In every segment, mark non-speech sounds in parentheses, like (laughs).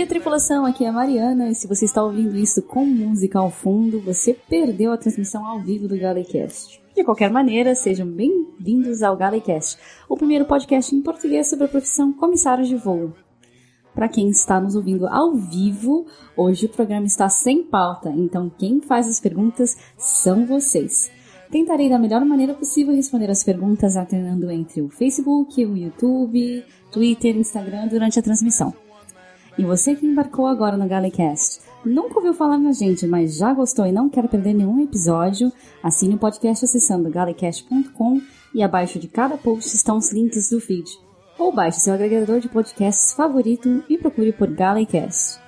dia, tripulação. Aqui é a Mariana. E se você está ouvindo isso com música ao fundo, você perdeu a transmissão ao vivo do Galecast. De qualquer maneira, sejam bem-vindos ao Galecast, o primeiro podcast em português sobre a profissão comissário de voo. Para quem está nos ouvindo ao vivo, hoje o programa está sem pauta, então quem faz as perguntas são vocês. Tentarei da melhor maneira possível responder as perguntas alternando entre o Facebook, o YouTube, Twitter Instagram durante a transmissão. E você que embarcou agora no Galecast, nunca ouviu falar na gente, mas já gostou e não quer perder nenhum episódio, assine o podcast acessando galecast.com e abaixo de cada post estão os links do feed. Ou baixe seu agregador de podcasts favorito e procure por Galecast.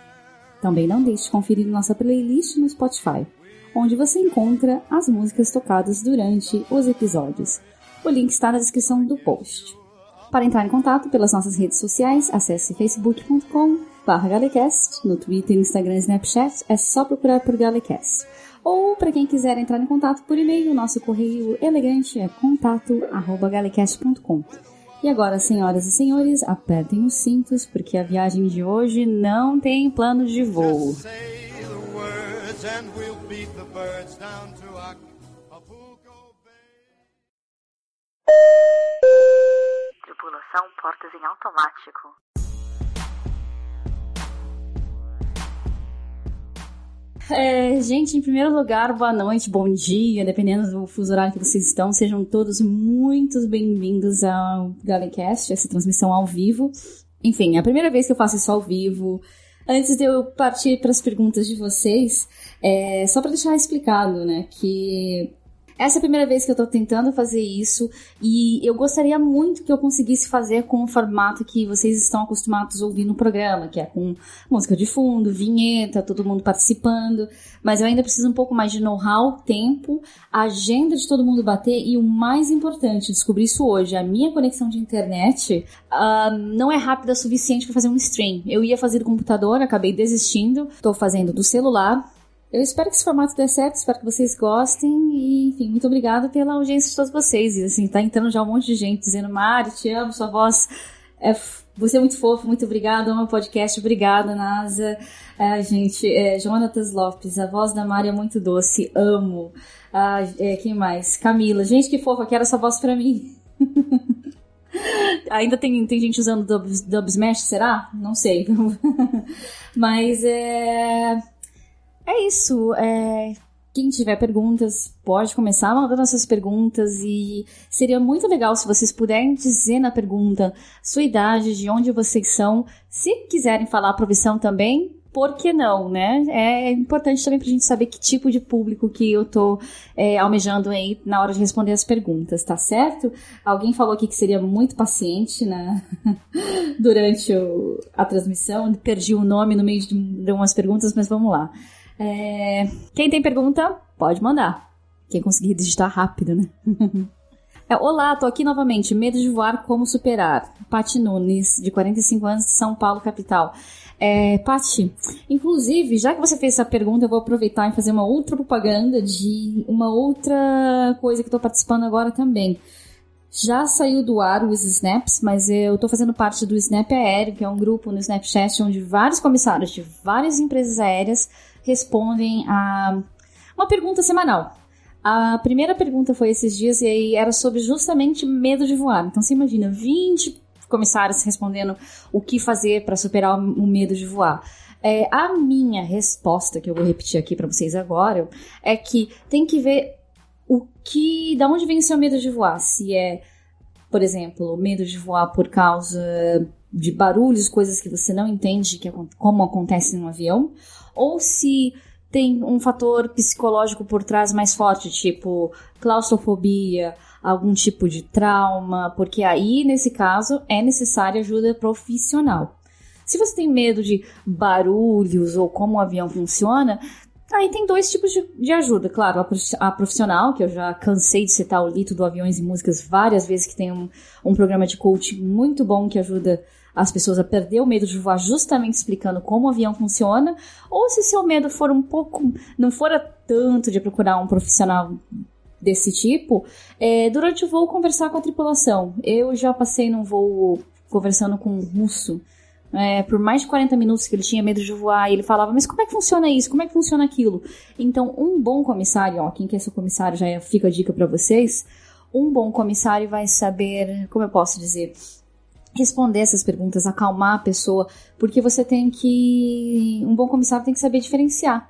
Também não deixe de conferir nossa playlist no Spotify, onde você encontra as músicas tocadas durante os episódios. O link está na descrição do post. Para entrar em contato pelas nossas redes sociais, acesse facebook.com barra Galecast, no Twitter, Instagram e Snapchat, é só procurar por Galecast. Ou, para quem quiser entrar em contato por e-mail, nosso correio elegante é contato.galecast.com. E agora, senhoras e senhores, apertem os cintos, porque a viagem de hoje não tem plano de voo. Tripulação portas em automático. É, gente, em primeiro lugar, boa noite, bom dia, dependendo do fuso horário que vocês estão. Sejam todos muito bem-vindos ao Galecast, essa transmissão ao vivo. Enfim, é a primeira vez que eu faço isso ao vivo. Antes de eu partir para as perguntas de vocês, é, só para deixar explicado, né, que essa é a primeira vez que eu tô tentando fazer isso e eu gostaria muito que eu conseguisse fazer com o formato que vocês estão acostumados a ouvir no programa, que é com música de fundo, vinheta, todo mundo participando. Mas eu ainda preciso um pouco mais de know-how, tempo, agenda de todo mundo bater e o mais importante, descobri isso hoje, a minha conexão de internet uh, não é rápida o suficiente para fazer um stream. Eu ia fazer do computador, acabei desistindo, tô fazendo do celular eu espero que esse formato dê certo, espero que vocês gostem e, enfim, muito obrigada pela audiência de todos vocês. E, assim, tá entrando já um monte de gente dizendo, Mari, te amo, sua voz é você é muito fofo, muito obrigada, amo o podcast, obrigada, NASA. É, gente, é, Jonatas Lopes, a voz da Mari é muito doce, amo. Ah, é, quem mais? Camila, gente, que fofa, quero essa voz pra mim. (laughs) Ainda tem, tem gente usando dub, dub smash, será? Não sei. (laughs) Mas é. É isso. É... Quem tiver perguntas, pode começar mandando suas perguntas e seria muito legal se vocês puderem dizer na pergunta sua idade, de onde vocês são. Se quiserem falar a profissão também, por que não, né? É importante também pra gente saber que tipo de público que eu tô é, almejando aí na hora de responder as perguntas, tá certo? Alguém falou aqui que seria muito paciente né? (laughs) durante o, a transmissão, perdi o nome no meio de, de umas perguntas, mas vamos lá. É... Quem tem pergunta, pode mandar. Quem conseguir digitar rápido, né? (laughs) é, Olá, tô aqui novamente. Medo de voar, como superar? Pati Nunes, de 45 anos, São Paulo, capital. É, Pati, inclusive, já que você fez essa pergunta, eu vou aproveitar e fazer uma outra propaganda de uma outra coisa que estou participando agora também. Já saiu do ar os Snaps, mas eu estou fazendo parte do Snap Aéreo, que é um grupo no Snapchat onde vários comissários de várias empresas aéreas respondem a uma pergunta semanal. A primeira pergunta foi esses dias e aí era sobre justamente medo de voar. Então você imagina 20 comissários respondendo o que fazer para superar o medo de voar. É, a minha resposta, que eu vou repetir aqui para vocês agora, é que tem que ver o que, da onde vem o seu medo de voar. Se é, por exemplo, medo de voar por causa de barulhos, coisas que você não entende que, como acontece no avião, ou se tem um fator psicológico por trás mais forte, tipo claustrofobia, algum tipo de trauma, porque aí, nesse caso, é necessária ajuda profissional. Se você tem medo de barulhos ou como o avião funciona, aí tem dois tipos de, de ajuda. Claro, a profissional, que eu já cansei de citar o Lito do Aviões e Músicas várias vezes, que tem um, um programa de coaching muito bom que ajuda as pessoas a perder o medo de voar justamente explicando como o avião funciona, ou se seu medo for um pouco, não fora tanto de procurar um profissional desse tipo, é, durante o voo conversar com a tripulação. Eu já passei num voo conversando com um russo é, por mais de 40 minutos que ele tinha medo de voar, e ele falava, mas como é que funciona isso? Como é que funciona aquilo? Então, um bom comissário, ó, quem quer ser comissário já fica a dica para vocês, um bom comissário vai saber, como eu posso dizer, responder essas perguntas, acalmar a pessoa, porque você tem que. Um bom comissário tem que saber diferenciar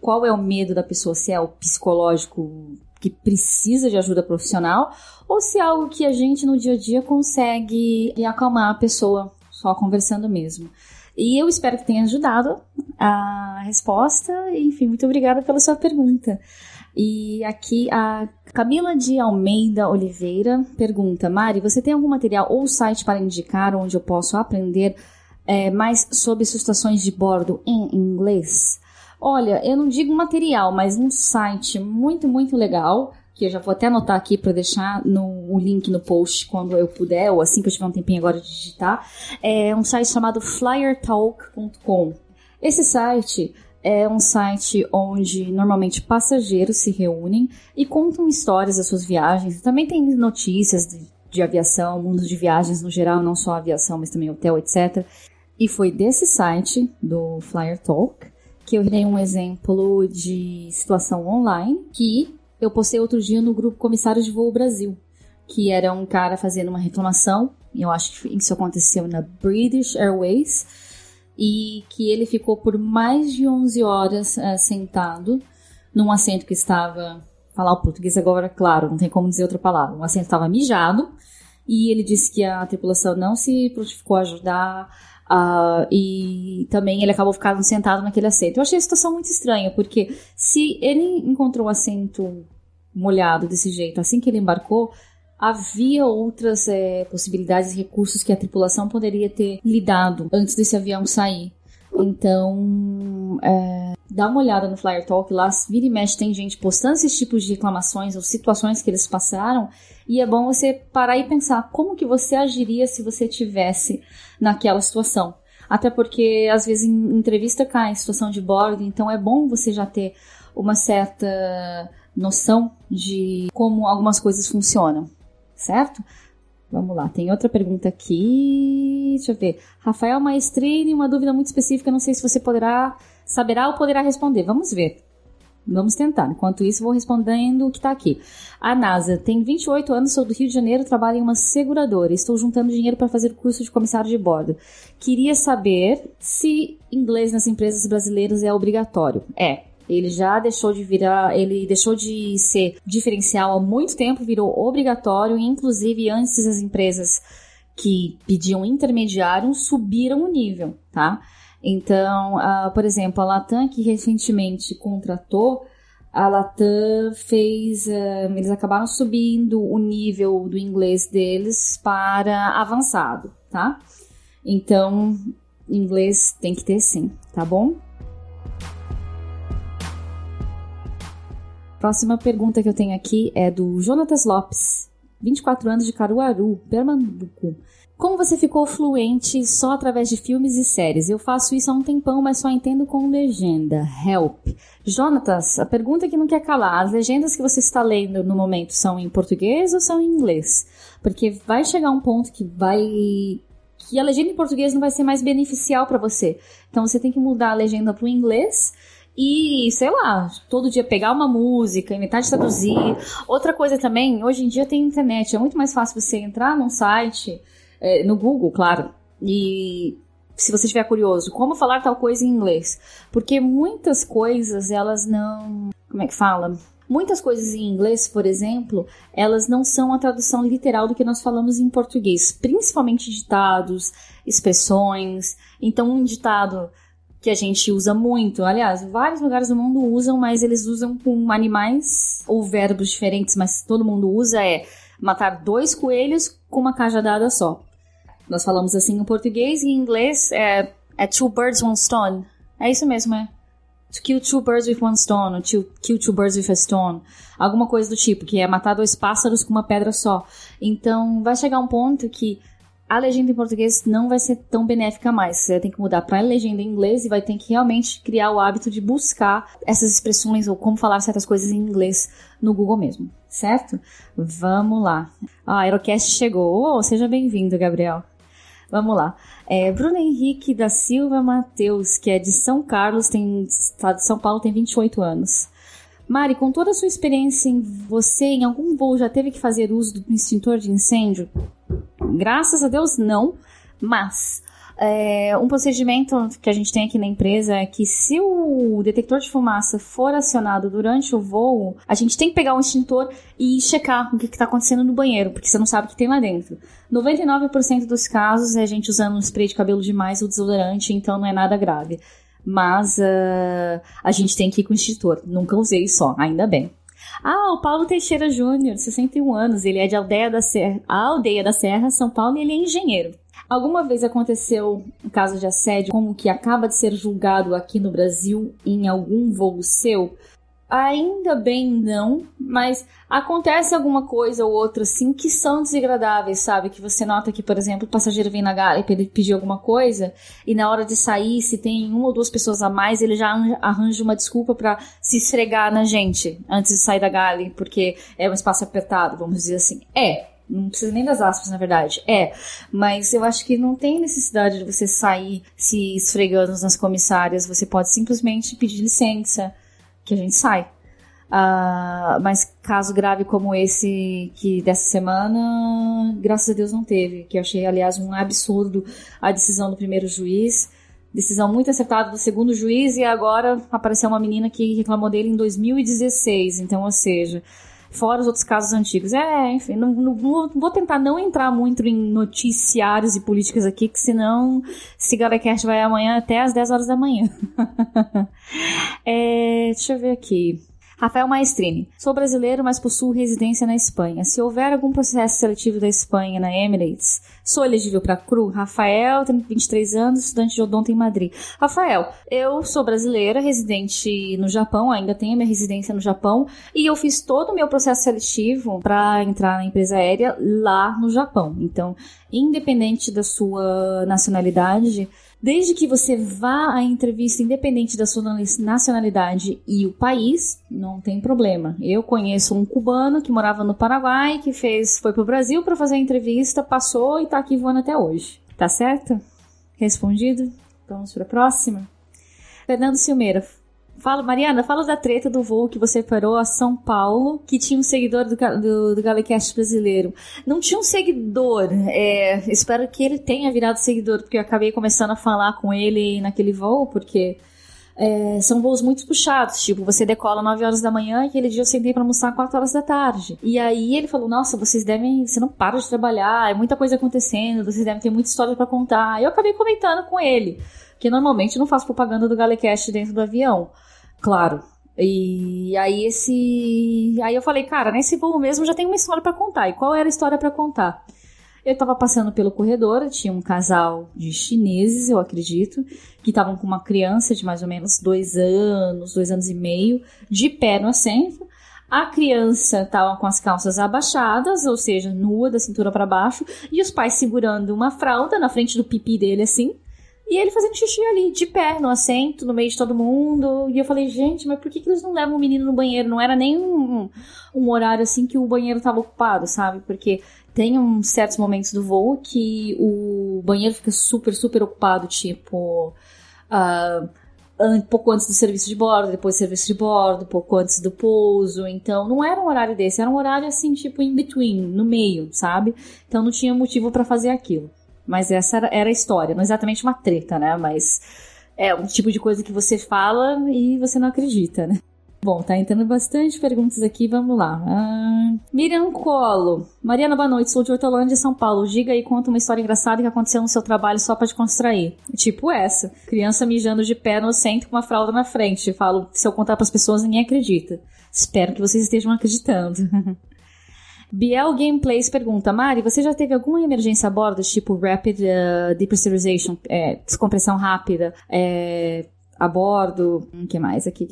qual é o medo da pessoa, se é o psicológico que precisa de ajuda profissional ou se é algo que a gente no dia a dia consegue acalmar a pessoa só conversando mesmo. E eu espero que tenha ajudado a resposta. Enfim, muito obrigada pela sua pergunta. E aqui a Camila de Almeida Oliveira pergunta: Mari, você tem algum material ou site para indicar onde eu posso aprender é, mais sobre situações de bordo em inglês? Olha, eu não digo material, mas um site muito, muito legal, que eu já vou até anotar aqui para deixar no, o link no post quando eu puder, ou assim que eu tiver um tempinho agora de digitar, é um site chamado flyertalk.com. Esse site é um site onde normalmente passageiros se reúnem e contam histórias das suas viagens. Também tem notícias de, de aviação, mundo de viagens no geral, não só aviação, mas também hotel, etc. E foi desse site, do Flyer Talk, que eu dei um exemplo de situação online que eu postei outro dia no grupo Comissários de Voo Brasil, que era um cara fazendo uma reclamação, e eu acho que isso aconteceu na British Airways, e que ele ficou por mais de 11 horas uh, sentado num assento que estava, falar o português agora, claro, não tem como dizer outra palavra, um assento estava mijado, e ele disse que a tripulação não se prontificou a ajudar, Uh, e também ele acabou ficando sentado naquele assento. Eu achei a situação muito estranha, porque se ele encontrou o assento molhado desse jeito assim que ele embarcou, havia outras é, possibilidades e recursos que a tripulação poderia ter lidado antes desse avião sair. Então, é, dá uma olhada no Flyer Talk lá, vira e mexe, tem gente postando esses tipos de reclamações ou situações que eles passaram, e é bom você parar e pensar como que você agiria se você tivesse naquela situação. Até porque, às vezes, em entrevista cai em situação de bordo, então é bom você já ter uma certa noção de como algumas coisas funcionam, certo? Vamos lá, tem outra pergunta aqui. Deixa eu ver. Rafael Maestrini, uma dúvida muito específica, não sei se você poderá, saberá ou poderá responder. Vamos ver. Vamos tentar. Enquanto isso, vou respondendo o que está aqui. A NASA tem 28 anos, sou do Rio de Janeiro, trabalho em uma seguradora. Estou juntando dinheiro para fazer curso de comissário de bordo. Queria saber se inglês nas empresas brasileiras é obrigatório. É. Ele já deixou de virar, ele deixou de ser diferencial há muito tempo, virou obrigatório, inclusive antes as empresas que pediam intermediário subiram o nível, tá? Então, uh, por exemplo, a Latam que recentemente contratou, a Latam fez, uh, eles acabaram subindo o nível do inglês deles para avançado, tá? Então, inglês tem que ter sim, tá bom? Próxima pergunta que eu tenho aqui é do Jonatas Lopes, 24 anos de Caruaru, Pernambuco. Como você ficou fluente só através de filmes e séries? Eu faço isso há um tempão, mas só entendo com legenda. Help. Jonatas, a pergunta que não quer calar: as legendas que você está lendo no momento são em português ou são em inglês? Porque vai chegar um ponto que vai que a legenda em português não vai ser mais beneficial para você. Então você tem que mudar a legenda para o inglês e, sei lá, todo dia pegar uma música, inventar de traduzir. Outra coisa também, hoje em dia tem internet, é muito mais fácil você entrar num site, é, no Google, claro, e se você estiver curioso, como falar tal coisa em inglês. Porque muitas coisas, elas não. Como é que fala? Muitas coisas em inglês, por exemplo, elas não são a tradução literal do que nós falamos em português, principalmente ditados, expressões. Então, um ditado que a gente usa muito. Aliás, vários lugares do mundo usam, mas eles usam com animais ou verbos diferentes, mas todo mundo usa é matar dois coelhos com uma cajadada só. Nós falamos assim em português e em inglês é, é two birds, one stone. É isso mesmo, é. To kill two birds with one stone, to kill two birds with a stone. Alguma coisa do tipo, que é matar dois pássaros com uma pedra só. Então, vai chegar um ponto que a legenda em português não vai ser tão benéfica mais. Você tem que mudar para a legenda em inglês e vai ter que realmente criar o hábito de buscar essas expressões ou como falar certas coisas em inglês no Google mesmo, certo? Vamos lá. Ah, a Aerocast chegou. Oh, seja bem-vindo, Gabriel. Vamos lá. É, Bruno Henrique da Silva Mateus, que é de São Carlos, tem estado de São Paulo, tem 28 anos. Mari, com toda a sua experiência, em você em algum voo já teve que fazer uso do extintor de incêndio? Graças a Deus, não. Mas é, um procedimento que a gente tem aqui na empresa é que se o detector de fumaça for acionado durante o voo, a gente tem que pegar um extintor e checar o que está acontecendo no banheiro, porque você não sabe o que tem lá dentro. 99% dos casos é a gente usando um spray de cabelo demais ou desodorante, então não é nada grave mas uh, a gente tem que ir com o extintor. Nunca usei só, ainda bem. Ah, o Paulo Teixeira Júnior, 61 anos, ele é de Aldeia da Serra, Aldeia da Serra, São Paulo, e ele é engenheiro. Alguma vez aconteceu um caso de assédio como que acaba de ser julgado aqui no Brasil em algum voo seu? Ainda bem não, mas acontece alguma coisa ou outra assim que são desagradáveis, sabe? Que você nota que, por exemplo, o passageiro vem na gala e pedir alguma coisa e na hora de sair, se tem uma ou duas pessoas a mais, ele já arranja uma desculpa para se esfregar na gente antes de sair da gale, porque é um espaço apertado, vamos dizer assim. É, não precisa nem das aspas, na verdade. É, mas eu acho que não tem necessidade de você sair se esfregando nas comissárias. Você pode simplesmente pedir licença que a gente sai. Uh, mas caso grave como esse que dessa semana, graças a Deus não teve. Que eu achei, aliás, um absurdo a decisão do primeiro juiz. Decisão muito acertada do segundo juiz e agora apareceu uma menina que reclamou dele em 2016. Então, ou seja, fora os outros casos antigos. É, enfim, não, não, vou tentar não entrar muito em noticiários e políticas aqui, que senão esse Galecast vai amanhã até às 10 horas da manhã. (laughs) é, deixa eu ver aqui. Rafael Maestrini. Sou brasileiro, mas possuo residência na Espanha. Se houver algum processo seletivo da Espanha na Emirates, sou elegível para CRU? Rafael, tenho 23 anos, estudante de odonto em Madrid. Rafael, eu sou brasileira, residente no Japão, ainda tenho minha residência no Japão, e eu fiz todo o meu processo seletivo para entrar na empresa aérea lá no Japão. Então, independente da sua nacionalidade, Desde que você vá à entrevista independente da sua nacionalidade e o país, não tem problema. Eu conheço um cubano que morava no Paraguai, que fez, foi pro Brasil para fazer a entrevista, passou e tá aqui voando até hoje. Tá certo? Respondido? Vamos para a próxima. Fernando Silmeira, Fala, Mariana, fala da treta do voo que você parou a São Paulo, que tinha um seguidor do, do, do Galecast brasileiro. Não tinha um seguidor, é, espero que ele tenha virado seguidor, porque eu acabei começando a falar com ele naquele voo, porque é, são voos muito puxados, tipo, você decola 9 horas da manhã e aquele dia eu sentei para almoçar 4 horas da tarde. E aí ele falou: Nossa, vocês devem, você não para de trabalhar, é muita coisa acontecendo, vocês devem ter muita história para contar. Eu acabei comentando com ele, que normalmente não faço propaganda do Galecast dentro do avião. Claro. E aí esse, aí eu falei, cara, nesse voo mesmo já tem uma história para contar. E qual era a história para contar? Eu estava passando pelo corredor, tinha um casal de chineses, eu acredito, que estavam com uma criança de mais ou menos dois anos, dois anos e meio, de pé no assento. A criança estava com as calças abaixadas, ou seja, nua da cintura para baixo, e os pais segurando uma fralda na frente do pipi dele assim. E ele fazendo xixi ali, de pé, no assento, no meio de todo mundo. E eu falei, gente, mas por que, que eles não levam o menino no banheiro? Não era nem um, um horário assim que o banheiro estava ocupado, sabe? Porque tem uns certos momentos do voo que o banheiro fica super, super ocupado, tipo. Uh, um pouco antes do serviço de bordo, depois do serviço de bordo, pouco antes do pouso. Então, não era um horário desse, era um horário assim, tipo, in between, no meio, sabe? Então, não tinha motivo para fazer aquilo. Mas essa era, era a história, não exatamente uma treta, né? Mas é um tipo de coisa que você fala e você não acredita, né? Bom, tá entrando bastante perguntas aqui, vamos lá. Ah, Miriam Colo. Mariana, boa noite, sou de Hortolândia, São Paulo. Diga aí, conta uma história engraçada que aconteceu no seu trabalho só para te constrair. Tipo essa. Criança mijando de pé no centro com uma fralda na frente. Falo, se eu contar para as pessoas, ninguém acredita. Espero que vocês estejam acreditando. (laughs) Biel Gameplays pergunta: Mari, você já teve alguma emergência a bordo, tipo Rapid uh, Depressurization, é, descompressão rápida, é, a bordo. O que mais aqui?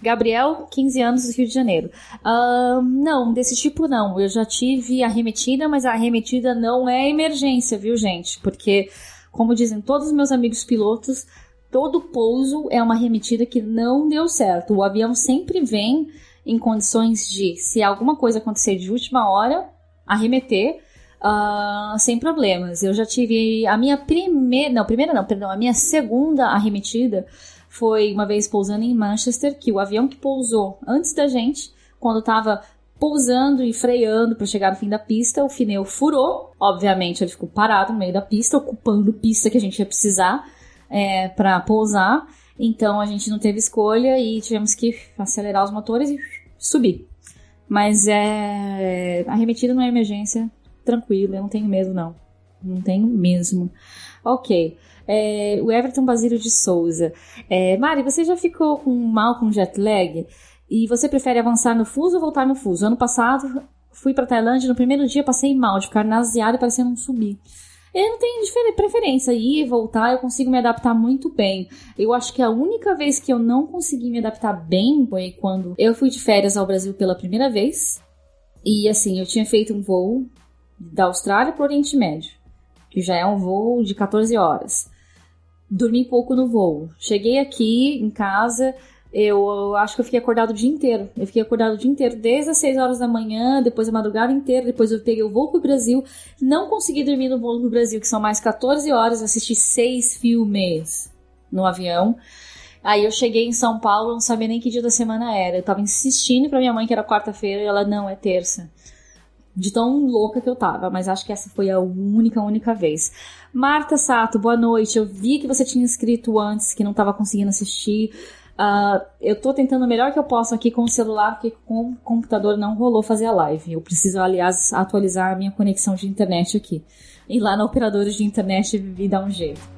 Gabriel, 15 anos, Rio de Janeiro. Uh, não, desse tipo não. Eu já tive arremetida, mas a arremetida não é emergência, viu, gente? Porque, como dizem todos os meus amigos pilotos, todo pouso é uma arremetida que não deu certo. O avião sempre vem em condições de, se alguma coisa acontecer de última hora, arremeter. Uh, sem problemas. Eu já tive a minha primeira, não, primeira não, perdão, a minha segunda arremetida foi uma vez pousando em Manchester, que o avião que pousou antes da gente, quando estava pousando e freando para chegar no fim da pista, o pneu furou. Obviamente, ele ficou parado no meio da pista, ocupando pista que a gente ia precisar é, para pousar. Então a gente não teve escolha e tivemos que acelerar os motores e subir. Mas é. Arremetida não é emergência, tranquilo, eu não tenho medo, não. Não tenho mesmo. Ok. É, o Everton Basílio de Souza. É, Mari, você já ficou com mal com jet lag? E você prefere avançar no fuso ou voltar no fuso? Ano passado fui para Tailândia, no primeiro dia passei mal, de ficar naseado e parecendo um subir. Eu não tenho preferência, ir e voltar eu consigo me adaptar muito bem. Eu acho que a única vez que eu não consegui me adaptar bem foi quando eu fui de férias ao Brasil pela primeira vez. E assim, eu tinha feito um voo da Austrália para o Oriente Médio, que já é um voo de 14 horas. Dormi pouco no voo. Cheguei aqui em casa, eu acho que eu fiquei acordado o dia inteiro. Eu fiquei acordado o dia inteiro, desde as 6 horas da manhã, depois a madrugada inteira, depois eu peguei o voo pro Brasil. Não consegui dormir no voo pro Brasil, que são mais 14 horas, assisti seis filmes no avião. Aí eu cheguei em São Paulo, não sabia nem que dia da semana era. Eu tava insistindo pra minha mãe que era quarta-feira e ela, não, é terça. De tão louca que eu tava, mas acho que essa foi a única, única vez. Marta Sato, boa noite. Eu vi que você tinha escrito antes que não tava conseguindo assistir. Uh, eu tô tentando o melhor que eu posso aqui com o celular, porque com o computador não rolou fazer a live. Eu preciso, aliás, atualizar a minha conexão de internet aqui. Ir lá na operadora de internet e dar um jeito.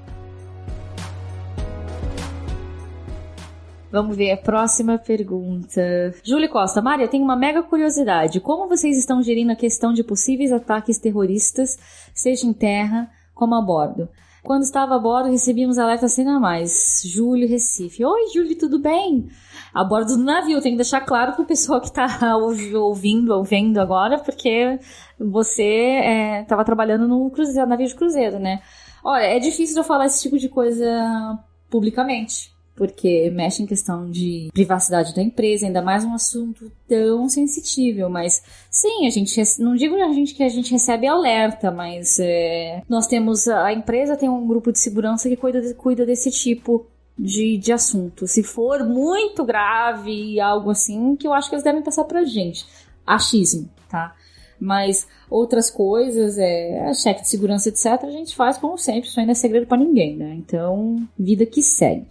Vamos ver a próxima pergunta. Júlia Costa, Maria, tenho uma mega curiosidade. Como vocês estão gerindo a questão de possíveis ataques terroristas, seja em terra como a bordo? Quando estava a bordo, recebíamos alerta cena a mais. Júlio, Recife. Oi, Júlio, tudo bem? A bordo do navio, tem que deixar claro para o pessoal que (laughs) está ouvindo, ouvindo agora, porque você estava é, trabalhando no cruzeiro, navio de cruzeiro, né? Olha, é difícil eu falar esse tipo de coisa publicamente porque mexe em questão de privacidade da empresa, ainda mais um assunto tão sensível. Mas sim, a gente não digo a gente que a gente recebe alerta, mas é, nós temos a empresa tem um grupo de segurança que cuida, cuida desse tipo de, de assunto. Se for muito grave, algo assim, que eu acho que eles devem passar pra gente. Achismo, tá? Mas outras coisas, é, cheque de segurança, etc., a gente faz como sempre, isso ainda é segredo para ninguém, né? Então, vida que segue.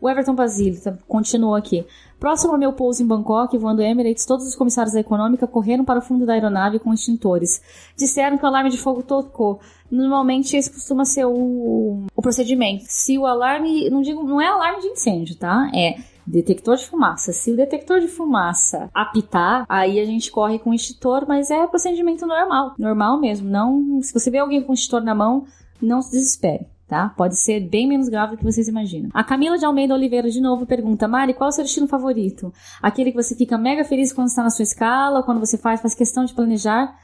O Everton Basílio tá, continua aqui. Próximo ao meu pouso em Bangkok, voando Emirates, todos os comissários da econômica correram para o fundo da aeronave com extintores. Disseram que o alarme de fogo tocou. Normalmente esse costuma ser o, o procedimento. Se o alarme, não digo, não é alarme de incêndio, tá? É detector de fumaça. Se o detector de fumaça apitar, aí a gente corre com o extintor, mas é procedimento normal, normal mesmo. Não, se você vê alguém com o extintor na mão, não se desespere tá? Pode ser bem menos grave do que vocês imaginam. A Camila de Almeida Oliveira de novo pergunta: Mari, qual é o seu destino favorito? Aquele que você fica mega feliz quando está na sua escala, quando você faz, faz questão de planejar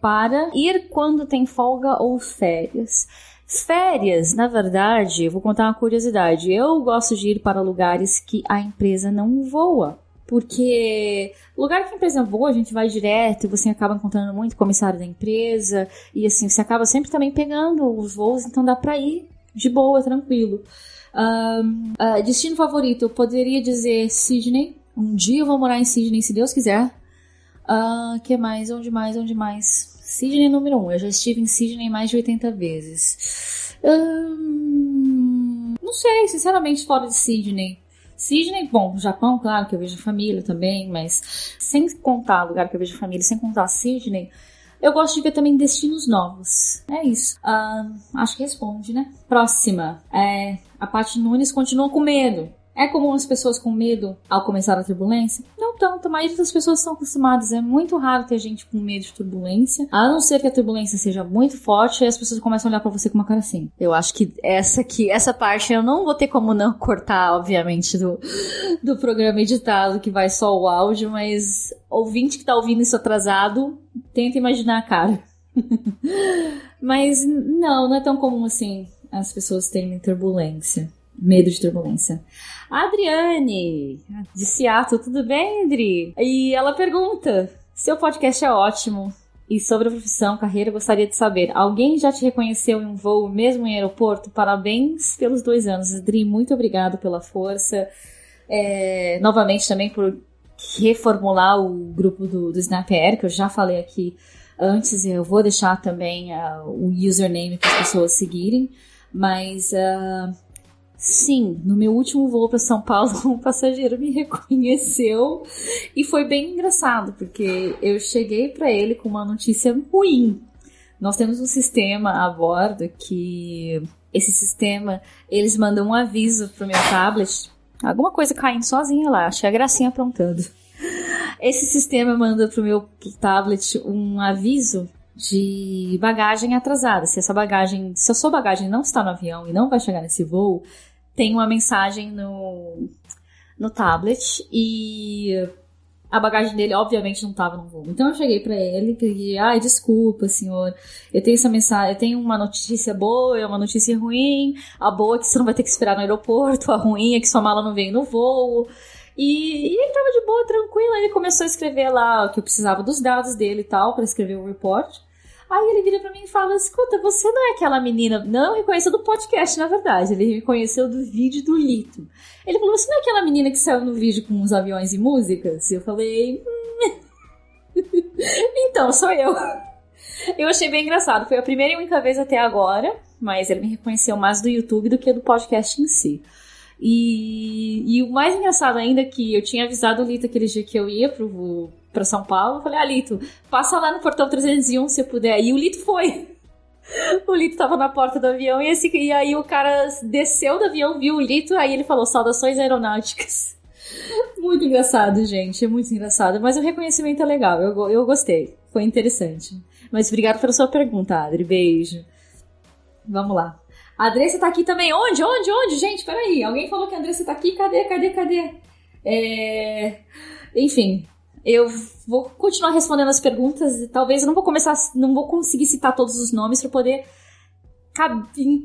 para ir quando tem folga ou férias. Férias, na verdade, vou contar uma curiosidade. Eu gosto de ir para lugares que a empresa não voa. Porque lugar que a empresa voa, a gente vai direto e você acaba encontrando muito comissário da empresa. E assim, você acaba sempre também pegando os voos, então dá pra ir de boa, tranquilo. Um, uh, destino favorito, eu poderia dizer Sydney. Um dia eu vou morar em Sydney, se Deus quiser. Uh, que mais? Onde mais? Onde mais? Sydney número 1. Um. Eu já estive em Sydney mais de 80 vezes. Um, não sei, sinceramente, fora de Sydney. Sydney, bom, Japão, claro que eu vejo família também, mas sem contar lugar que eu vejo família, sem contar Sydney, eu gosto de ver também destinos novos. É isso. Uh, acho que responde, né? Próxima. É, a Paty Nunes continua com medo. É comum as pessoas com medo ao começar a turbulência? Tanto, a maioria das pessoas estão acostumadas. É muito raro ter gente com medo de turbulência, a não ser que a turbulência seja muito forte e as pessoas começam a olhar para você com uma cara assim. Eu acho que essa aqui, essa parte eu não vou ter como não cortar, obviamente, do, do programa editado que vai só o áudio, mas ouvinte que tá ouvindo isso atrasado, tenta imaginar a cara. (laughs) mas não, não é tão comum assim as pessoas terem turbulência medo de turbulência. Adriane, de Seattle, tudo bem, Adri? E ela pergunta: seu podcast é ótimo. E sobre a profissão, carreira, gostaria de saber: alguém já te reconheceu em um voo, mesmo em aeroporto? Parabéns pelos dois anos. Adri, muito obrigado pela força. É, novamente também por reformular o grupo do, do Snap Air, que eu já falei aqui antes, eu vou deixar também uh, o username para as pessoas seguirem. Mas uh, sim, no meu último voo para São Paulo, (laughs) um passageiro me reconheceu e foi bem engraçado, porque eu cheguei para ele com uma notícia ruim. Nós temos um sistema a bordo que esse sistema, eles mandam um aviso pro meu tablet Alguma coisa caindo sozinha lá, achei a gracinha aprontando. Esse sistema manda pro meu tablet um aviso de bagagem atrasada. Se essa bagagem, se a sua bagagem não está no avião e não vai chegar nesse voo, tem uma mensagem no, no tablet e a bagagem dele, obviamente, não estava no voo. Então eu cheguei para ele e pedi, ai, desculpa, senhor. Eu tenho essa mensagem, eu tenho uma notícia boa, é uma notícia ruim. A boa é que você não vai ter que esperar no aeroporto, (laughs) a ruim é que sua mala não veio no voo. E, e ele tava de boa, tranquilo. Ele começou a escrever lá que eu precisava dos dados dele e tal, para escrever o report. Aí ele vira pra mim e fala: Escuta, você não é aquela menina. Não me reconheceu do podcast, na verdade. Ele me conheceu do vídeo do Lito. Ele falou: Você não é aquela menina que saiu no vídeo com os aviões e músicas? E eu falei: hum. (laughs) Então, sou eu. Eu achei bem engraçado. Foi a primeira e única vez até agora, mas ele me reconheceu mais do YouTube do que do podcast em si. E, e o mais engraçado ainda é que eu tinha avisado o Lito aquele dia que eu ia pro, pra São Paulo. Eu falei, ah, Lito, passa lá no portão 301 se puder. E o Lito foi. (laughs) O Lito tava na porta do avião e, esse, e aí o cara desceu do avião, viu o Lito, aí ele falou, saudações aeronáuticas. (laughs) Muito engraçado, gente, é muito engraçado. Mas o reconhecimento é legal, eu, eu gostei, foi interessante. Mas obrigado pela sua pergunta, Adri, beijo. Vamos lá. A Andressa tá aqui também. Onde? Onde? Onde? Gente, peraí. Alguém falou que a Andressa tá aqui. Cadê? Cadê? Cadê? É... Enfim, eu vou continuar respondendo as perguntas e talvez eu não vou começar, não vou conseguir citar todos os nomes para poder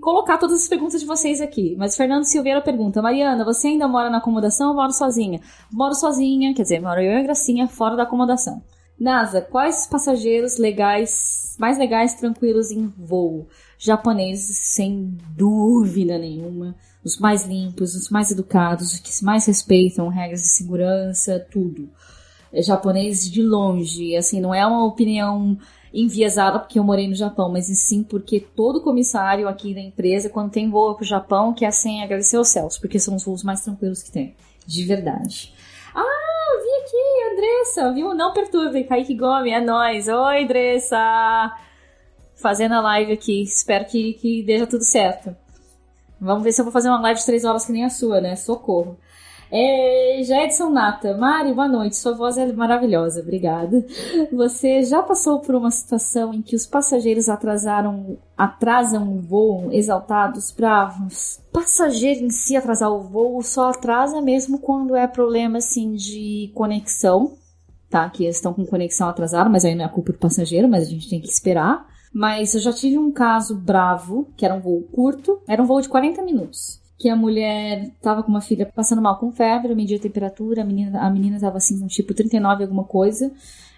colocar todas as perguntas de vocês aqui. Mas Fernando Silveira pergunta: Mariana, você ainda mora na acomodação ou mora sozinha? Moro sozinha, quer dizer, moro eu e a Gracinha fora da acomodação. NASA, quais passageiros legais, mais legais, tranquilos em voo? Japoneses, sem dúvida nenhuma. Os mais limpos, os mais educados, os que mais respeitam regras de segurança, tudo. Japoneses de longe, assim, não é uma opinião enviesada porque eu morei no Japão, mas sim porque todo comissário aqui da empresa, quando tem voo pro Japão, quer assim agradecer aos céus, porque são os voos mais tranquilos que tem. De verdade. Ah, vi aqui, Andressa, viu? Não perturbe, Kaique Gomes, é nóis. Oi, Andressa! Fazendo a live aqui, espero que, que dê tudo certo. Vamos ver se eu vou fazer uma live de três horas que nem a sua, né? Socorro. É, Edson Nata, Mari, boa noite. Sua voz é maravilhosa, obrigada. Você já passou por uma situação em que os passageiros atrasaram, atrasam o voo, exaltados, bravos? Passageiro em si atrasar o voo só atrasa mesmo quando é problema assim de conexão, tá? Que eles estão com conexão atrasada, mas aí não é culpa do passageiro, mas a gente tem que esperar. Mas eu já tive um caso bravo, que era um voo curto, era um voo de 40 minutos que a mulher estava com uma filha passando mal com febre, mediu a temperatura, a menina a menina estava assim com tipo 39 alguma coisa,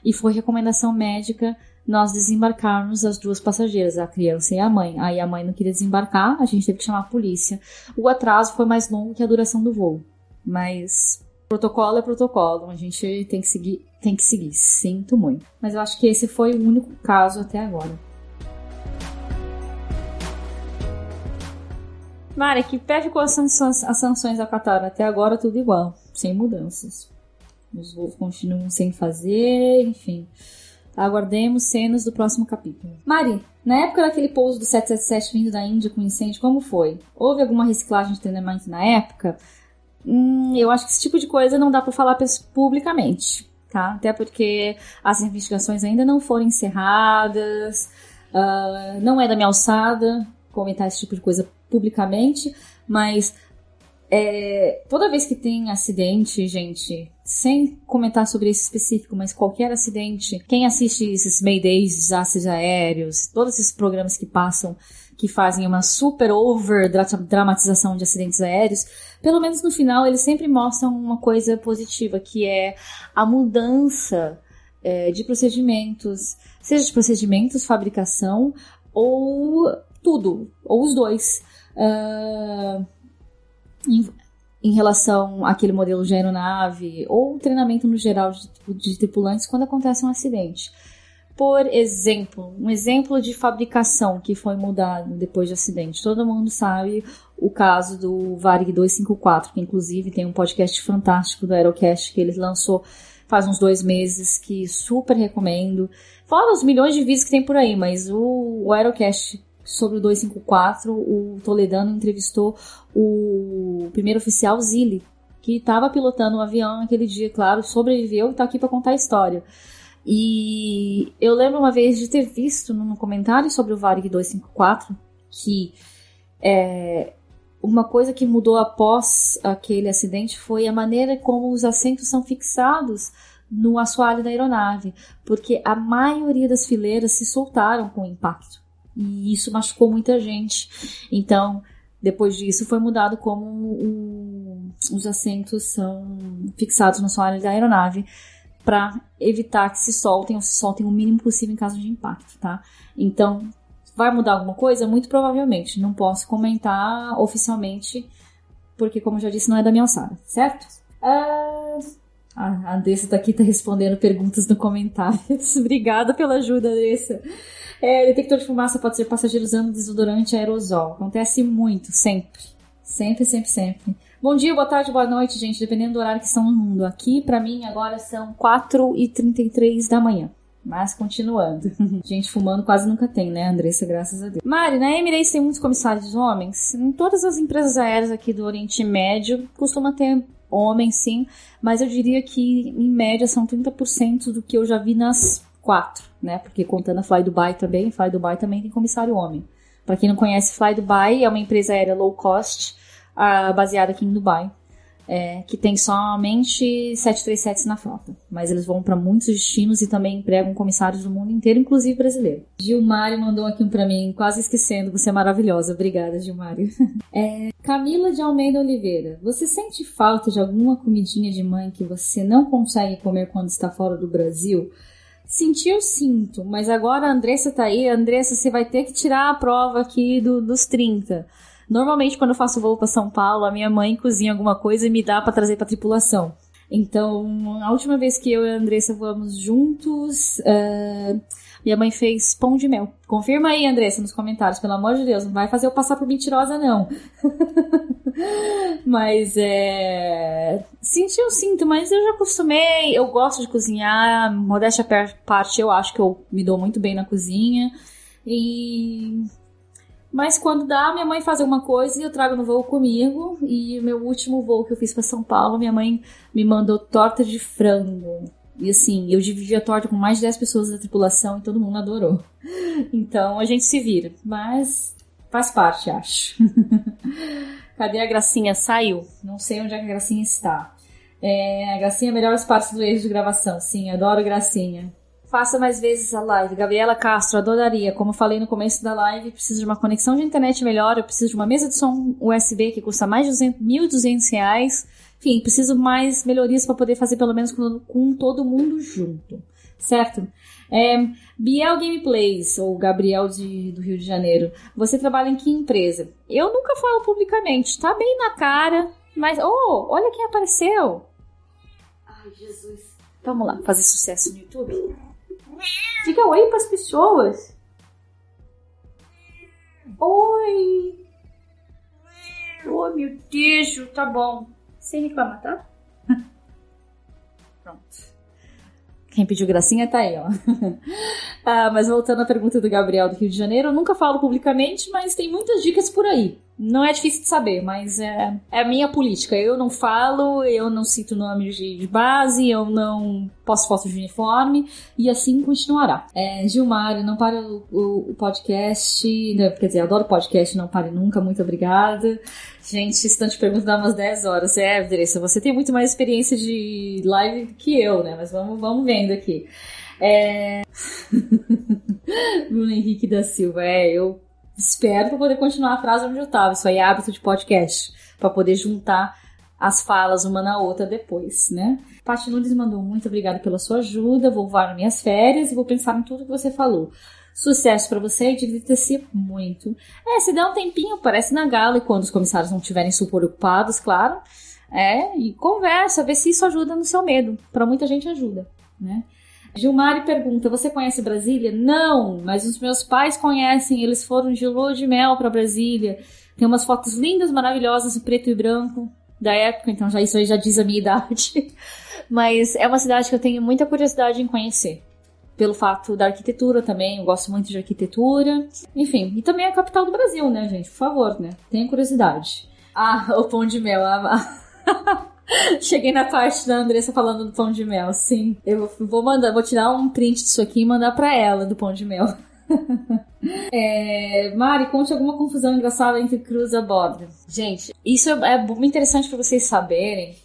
e foi recomendação médica nós desembarcarmos as duas passageiras, a criança e a mãe. Aí a mãe não queria desembarcar, a gente teve que chamar a polícia. O atraso foi mais longo que a duração do voo, mas protocolo é protocolo, a gente tem que seguir, tem que seguir. Sinto muito. Mas eu acho que esse foi o único caso até agora. Mari, que pé ficou as sanções, as sanções Qatar? Até agora tudo igual, sem mudanças. Os voos continuam sem fazer, enfim. Aguardemos cenas do próximo capítulo. Mari, na época daquele pouso do 777 vindo da Índia com incêndio, como foi? Houve alguma reciclagem de treinamento na época? Hum, eu acho que esse tipo de coisa não dá para falar publicamente, tá? Até porque as investigações ainda não foram encerradas, uh, não é da minha alçada comentar esse tipo de coisa publicamente, mas é, toda vez que tem acidente, gente, sem comentar sobre esse específico, mas qualquer acidente, quem assiste esses Maydays, desastres aéreos, todos esses programas que passam, que fazem uma super over dramatização de acidentes aéreos, pelo menos no final eles sempre mostram uma coisa positiva, que é a mudança é, de procedimentos, seja de procedimentos, fabricação ou tudo, ou os dois. Uh, em, em, relação àquele modelo de aeronave ou treinamento no geral de, de tripulantes quando acontece um acidente. Por exemplo, um exemplo de fabricação que foi mudado depois de acidente. Todo mundo sabe o caso do Varig 254, que inclusive tem um podcast fantástico do Aerocast que ele lançou faz uns dois meses, que super recomendo. Fora os milhões de vídeos que tem por aí, mas o, o Aerocast sobre o 254, o Toledano entrevistou o primeiro oficial Zilli, que estava pilotando o um avião naquele dia, claro, sobreviveu e está aqui para contar a história. E eu lembro uma vez de ter visto num comentário sobre o Varig 254 que é, uma coisa que mudou após aquele acidente foi a maneira como os assentos são fixados no assoalho da aeronave, porque a maioria das fileiras se soltaram com o impacto. E isso machucou muita gente. Então, depois disso, foi mudado como o, os assentos são fixados no assoalho da aeronave para evitar que se soltem ou se soltem o mínimo possível em caso de impacto, tá? Então, vai mudar alguma coisa? Muito provavelmente. Não posso comentar oficialmente, porque, como eu já disse, não é da minha alçada, certo? Uh... a Andressa tá aqui, tá respondendo perguntas no comentários. (laughs) Obrigada pela ajuda, Andressa. É, detector de fumaça pode ser passageiro usando desodorante aerosol. Acontece muito, sempre. Sempre, sempre, sempre. Bom dia, boa tarde, boa noite, gente, dependendo do horário que estão no mundo. Aqui, para mim, agora são 4h33 da manhã. Mas continuando. (laughs) Gente fumando quase nunca tem, né, Andressa? Graças a Deus. Mari, na Emirates tem muitos comissários homens. Em todas as empresas aéreas aqui do Oriente Médio, costuma ter homens, sim. Mas eu diria que, em média, são 30% do que eu já vi nas quatro, né? Porque contando a Fly Dubai também, Fly Dubai também tem comissário homem. Para quem não conhece, Fly Dubai é uma empresa aérea low cost uh, baseada aqui em Dubai, é, que tem somente 737 na frota. Mas eles vão para muitos destinos e também empregam comissários do mundo inteiro, inclusive brasileiro. Gilmário mandou aqui um para mim, quase esquecendo, você é maravilhosa. Obrigada, Gilmário. (laughs) É, Camila de Almeida Oliveira, você sente falta de alguma comidinha de mãe que você não consegue comer quando está fora do Brasil? Sentir eu sinto, mas agora a Andressa tá aí. Andressa, você vai ter que tirar a prova aqui do, dos 30. Normalmente, quando eu faço voo para São Paulo, a minha mãe cozinha alguma coisa e me dá para trazer para tripulação. Então, a última vez que eu e a Andressa voamos juntos, uh, minha mãe fez pão de mel. Confirma aí, Andressa, nos comentários, pelo amor de Deus. Não vai fazer eu passar por mentirosa, não. (laughs) mas é. Senti eu sinto, mas eu já acostumei. Eu gosto de cozinhar. Modéstia à parte, eu acho que eu me dou muito bem na cozinha. E. Mas quando dá, minha mãe faz alguma coisa e eu trago no voo comigo. E o meu último voo que eu fiz para São Paulo, minha mãe me mandou torta de frango. E assim, eu dividi a torta com mais de 10 pessoas da tripulação e todo mundo adorou. (laughs) Então a gente se vira. Mas faz parte, acho. (laughs) Cadê a Gracinha? Saiu. Não sei onde é a Gracinha está. É, a Gracinha é melhores partes do erro de gravação. Sim, adoro a Gracinha. Faça mais vezes a live. Gabriela Castro, adoraria. Como falei no começo da live, preciso de uma conexão de internet melhor. Eu preciso de uma mesa de som USB que custa mais de 1.200 reais. Enfim, preciso mais melhorias para poder fazer pelo menos com, com todo mundo junto. Certo? É, Biel Gameplays, ou Gabriel de, do Rio de Janeiro, você trabalha em que empresa? Eu nunca falo publicamente, tá bem na cara, mas, oh, olha quem apareceu! Ai, Jesus. Vamos lá, fazer sucesso no YouTube? Diga oi pras pessoas. Oi! Oh, meu Deus, tá bom. Sem reclamar, tá? (laughs) Pronto. Quem pediu gracinha tá aí, ó. (laughs) ah, mas voltando à pergunta do Gabriel do Rio de Janeiro, eu nunca falo publicamente, mas tem muitas dicas por aí. Não é difícil de saber, mas é, é a minha política. Eu não falo, eu não cito nomes de, de base, eu não posto fotos de uniforme e assim continuará. É, Gilmar, não pare o, o, o podcast, né, quer dizer, adoro podcast, não pare nunca, muito obrigada. Gente, estão te perguntando umas 10 horas. É, Andressa, você tem muito mais experiência de live que eu, né? Mas vamos, vamos vendo aqui. É... (laughs) Bruno Henrique da Silva, é, eu espero para poder continuar a frase onde eu estava. Isso aí é hábito de podcast, para poder juntar as falas uma na outra depois, né? Paty Nunes mandou muito obrigada pela sua ajuda, vou voar minhas férias e vou pensar em tudo que você falou. Sucesso para você divirta-se muito. É, se der um tempinho, aparece na gala e quando os comissários não estiverem super ocupados, claro. É, e conversa, vê se isso ajuda no seu medo. Para muita gente ajuda, né? Gilmari pergunta: Você conhece Brasília? Não, mas os meus pais conhecem. Eles foram de lua de mel para Brasília. Tem umas fotos lindas, maravilhosas, em preto e branco da época, então já isso aí já diz a minha (laughs) idade. Mas é uma cidade que eu tenho muita curiosidade em conhecer. Pelo fato da arquitetura também, eu gosto muito de arquitetura. Enfim, e também é a capital do Brasil, né, gente? Por favor, né? Tenha curiosidade. Ah, (laughs) o pão de mel. Ah, (laughs) Cheguei na parte da Andressa falando do pão de mel, sim. Eu vou mandar, vou tirar um print disso aqui e mandar pra ela do pão de mel. (laughs) é, Mari, conte alguma confusão engraçada entre Cruz e Borda. Gente, isso é, é muito interessante para vocês saberem.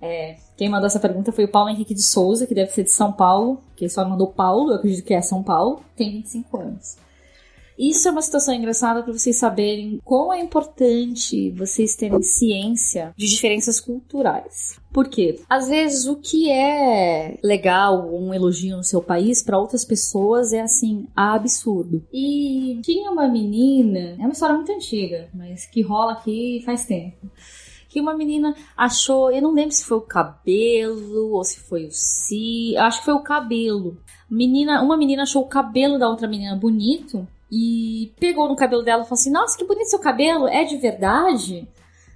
É, quem mandou essa pergunta foi o Paulo Henrique de Souza, que deve ser de São Paulo, que só mandou Paulo, eu acredito que é São Paulo, tem 25 anos. Isso é uma situação engraçada para vocês saberem como é importante vocês terem ciência de diferenças culturais. Por quê? Às vezes o que é legal, um elogio no seu país, para outras pessoas é assim, absurdo. E tinha uma menina, é uma história muito antiga, mas que rola aqui faz tempo que uma menina achou, eu não lembro se foi o cabelo ou se foi o si, acho que foi o cabelo. Menina, uma menina achou o cabelo da outra menina bonito e pegou no cabelo dela e falou assim: Nossa, que bonito seu cabelo, é de verdade?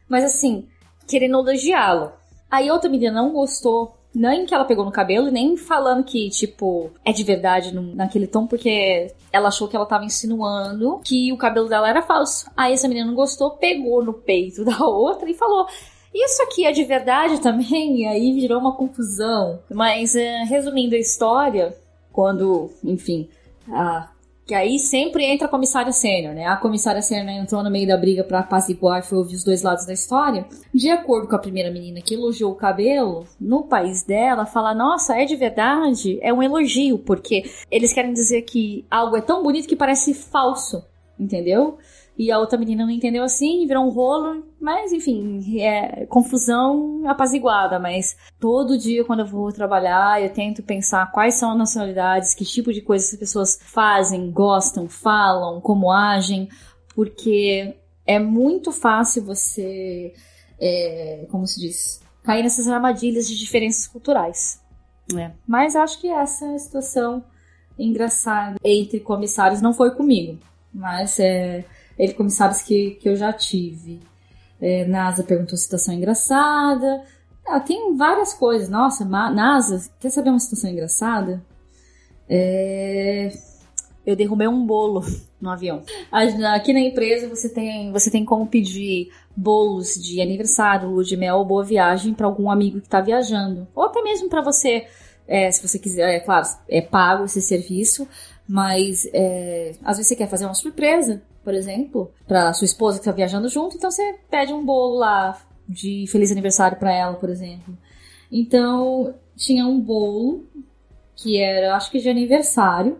Mas assim, querendo elogiá-lo. Aí outra menina não gostou, nem que ela pegou no cabelo, nem falando que, tipo, é de verdade no, naquele tom, porque ela achou que ela tava insinuando que o cabelo dela era falso. Aí essa menina não gostou, pegou no peito da outra e falou. Isso aqui é de verdade também? E aí virou uma confusão. Mas, é, resumindo a história, quando, enfim, a que aí sempre entra a comissária sênior, né? A comissária sênior entrou no meio da briga para apaziguar e foi ouvir os dois lados da história. De acordo com a primeira menina que elogiou o cabelo, no país dela, fala: Nossa, é de verdade? É um elogio, porque eles querem dizer que algo é tão bonito que parece falso, entendeu? E a outra menina não entendeu assim, virou um rolo, mas enfim, é confusão apaziguada. Mas todo dia, quando eu vou trabalhar, eu tento pensar quais são as nacionalidades, que tipo de coisas as pessoas fazem, gostam, falam, como agem, porque é muito fácil você, é, como se diz, cair nessas armadilhas de diferenças culturais. Né? Mas acho que essa é situação engraçada entre comissários não foi comigo, mas é ele comissários que, que eu já tive. É, NASA perguntou situação engraçada. Ah, tem várias coisas. Nossa, NASA, quer saber uma situação engraçada? É... Eu derrubei um bolo no avião. Aqui na empresa você tem, você tem como pedir bolos de aniversário, lua de mel ou boa viagem para algum amigo que está viajando. Ou até mesmo para você, é, se você quiser, é claro, é pago esse serviço, mas é, às vezes você quer fazer uma surpresa por exemplo, para sua esposa que tá viajando junto, então você pede um bolo lá de feliz aniversário para ela, por exemplo. Então, tinha um bolo que era, acho que de aniversário,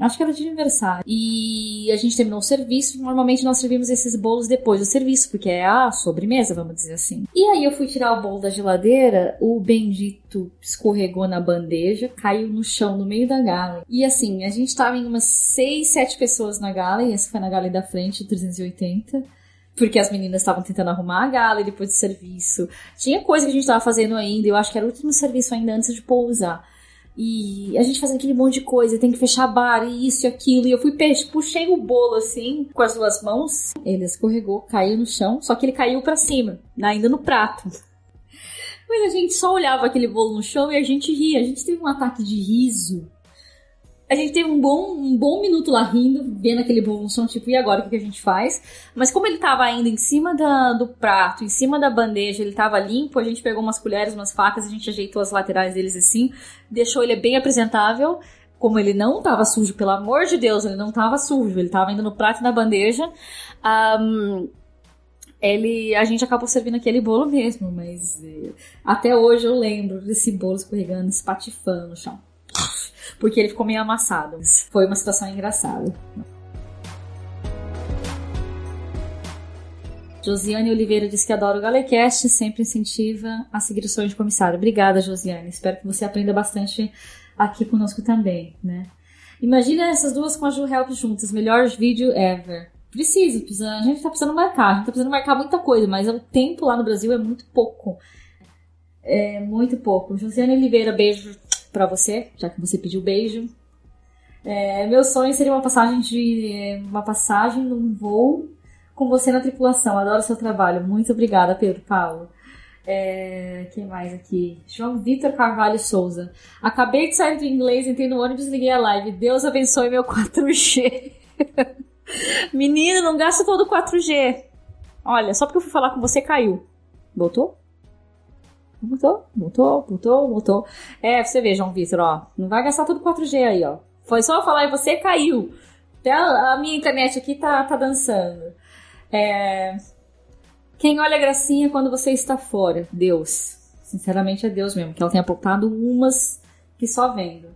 Acho que era de aniversário. E a gente terminou o serviço. Normalmente nós servimos esses bolos depois do serviço, porque é a sobremesa, vamos dizer assim. E aí eu fui tirar o bolo da geladeira, o bendito escorregou na bandeja, caiu no chão no meio da gala. E assim, a gente tava em umas 6, 7 pessoas na gala, e essa foi na gala da frente, 380 porque as meninas estavam tentando arrumar a gala depois do serviço. Tinha coisa que a gente estava fazendo ainda, eu acho que era o último serviço ainda antes de pousar. E a gente fazendo aquele monte de coisa, tem que fechar bar, e isso e aquilo. E eu fui, puxei o bolo assim, com as duas mãos. Ele escorregou, caiu no chão, só que ele caiu para cima, ainda no prato. (laughs) Mas a gente só olhava aquele bolo no chão e a gente ria. A gente teve um ataque de riso a gente teve um bom, um bom minuto lá rindo, vendo aquele no chão, tipo, e agora o que, a gente faz? Mas como ele tava ainda em cima da, do prato, em cima da bandeja, ele tava limpo, a gente pegou umas colheres, umas facas, a gente ajeitou as laterais deles assim, deixou ele bem apresentável. Como ele não tava sujo, pelo amor de Deus, ele não tava sujo, ele tava indo no prato e na bandeja. Um, ele, a gente acabou servindo aquele bolo mesmo, mas eh, até hoje eu lembro desse bolo escorregando, espatifando no chão porque ele ficou meio amassado. Foi uma situação engraçada. Josiane Oliveira diz que adora o Galecast, sempre incentiva a seguir o sonho de comissário. Obrigada, Josiane. Espero que você aprenda bastante aqui conosco também, né? Imagina essas duas com a Ju Help juntas. Melhor vídeo ever. Precisa, precisa, a gente tá precisando marcar. A gente tá precisando marcar muita coisa, mas o tempo lá no Brasil é muito pouco. É muito pouco. Josiane Oliveira, beijo pra você, já que você pediu beijo. É, meu sonho seria uma passagem de uma passagem num voo com você na tripulação. Adoro seu trabalho. Muito obrigada, Pedro Paulo. É, quem mais aqui? João Vitor Carvalho Souza. Acabei de sair do inglês, entrei no ônibus e liguei a live. Deus abençoe meu (laughs) 4G. Menino, não gasta todo o 4G. Olha, só porque eu fui falar com você, caiu. Voltou? Voltou, voltou, voltou, voltou. É, você vê, João Vitor, ó. Não vai gastar todo o 4G aí, ó. Foi só eu falar e você caiu. Até a, a minha internet aqui tá, tá dançando. É... Quem olha a gracinha quando você está fora? Deus. Sinceramente é Deus mesmo, que ela tem apontado umas que só vendo.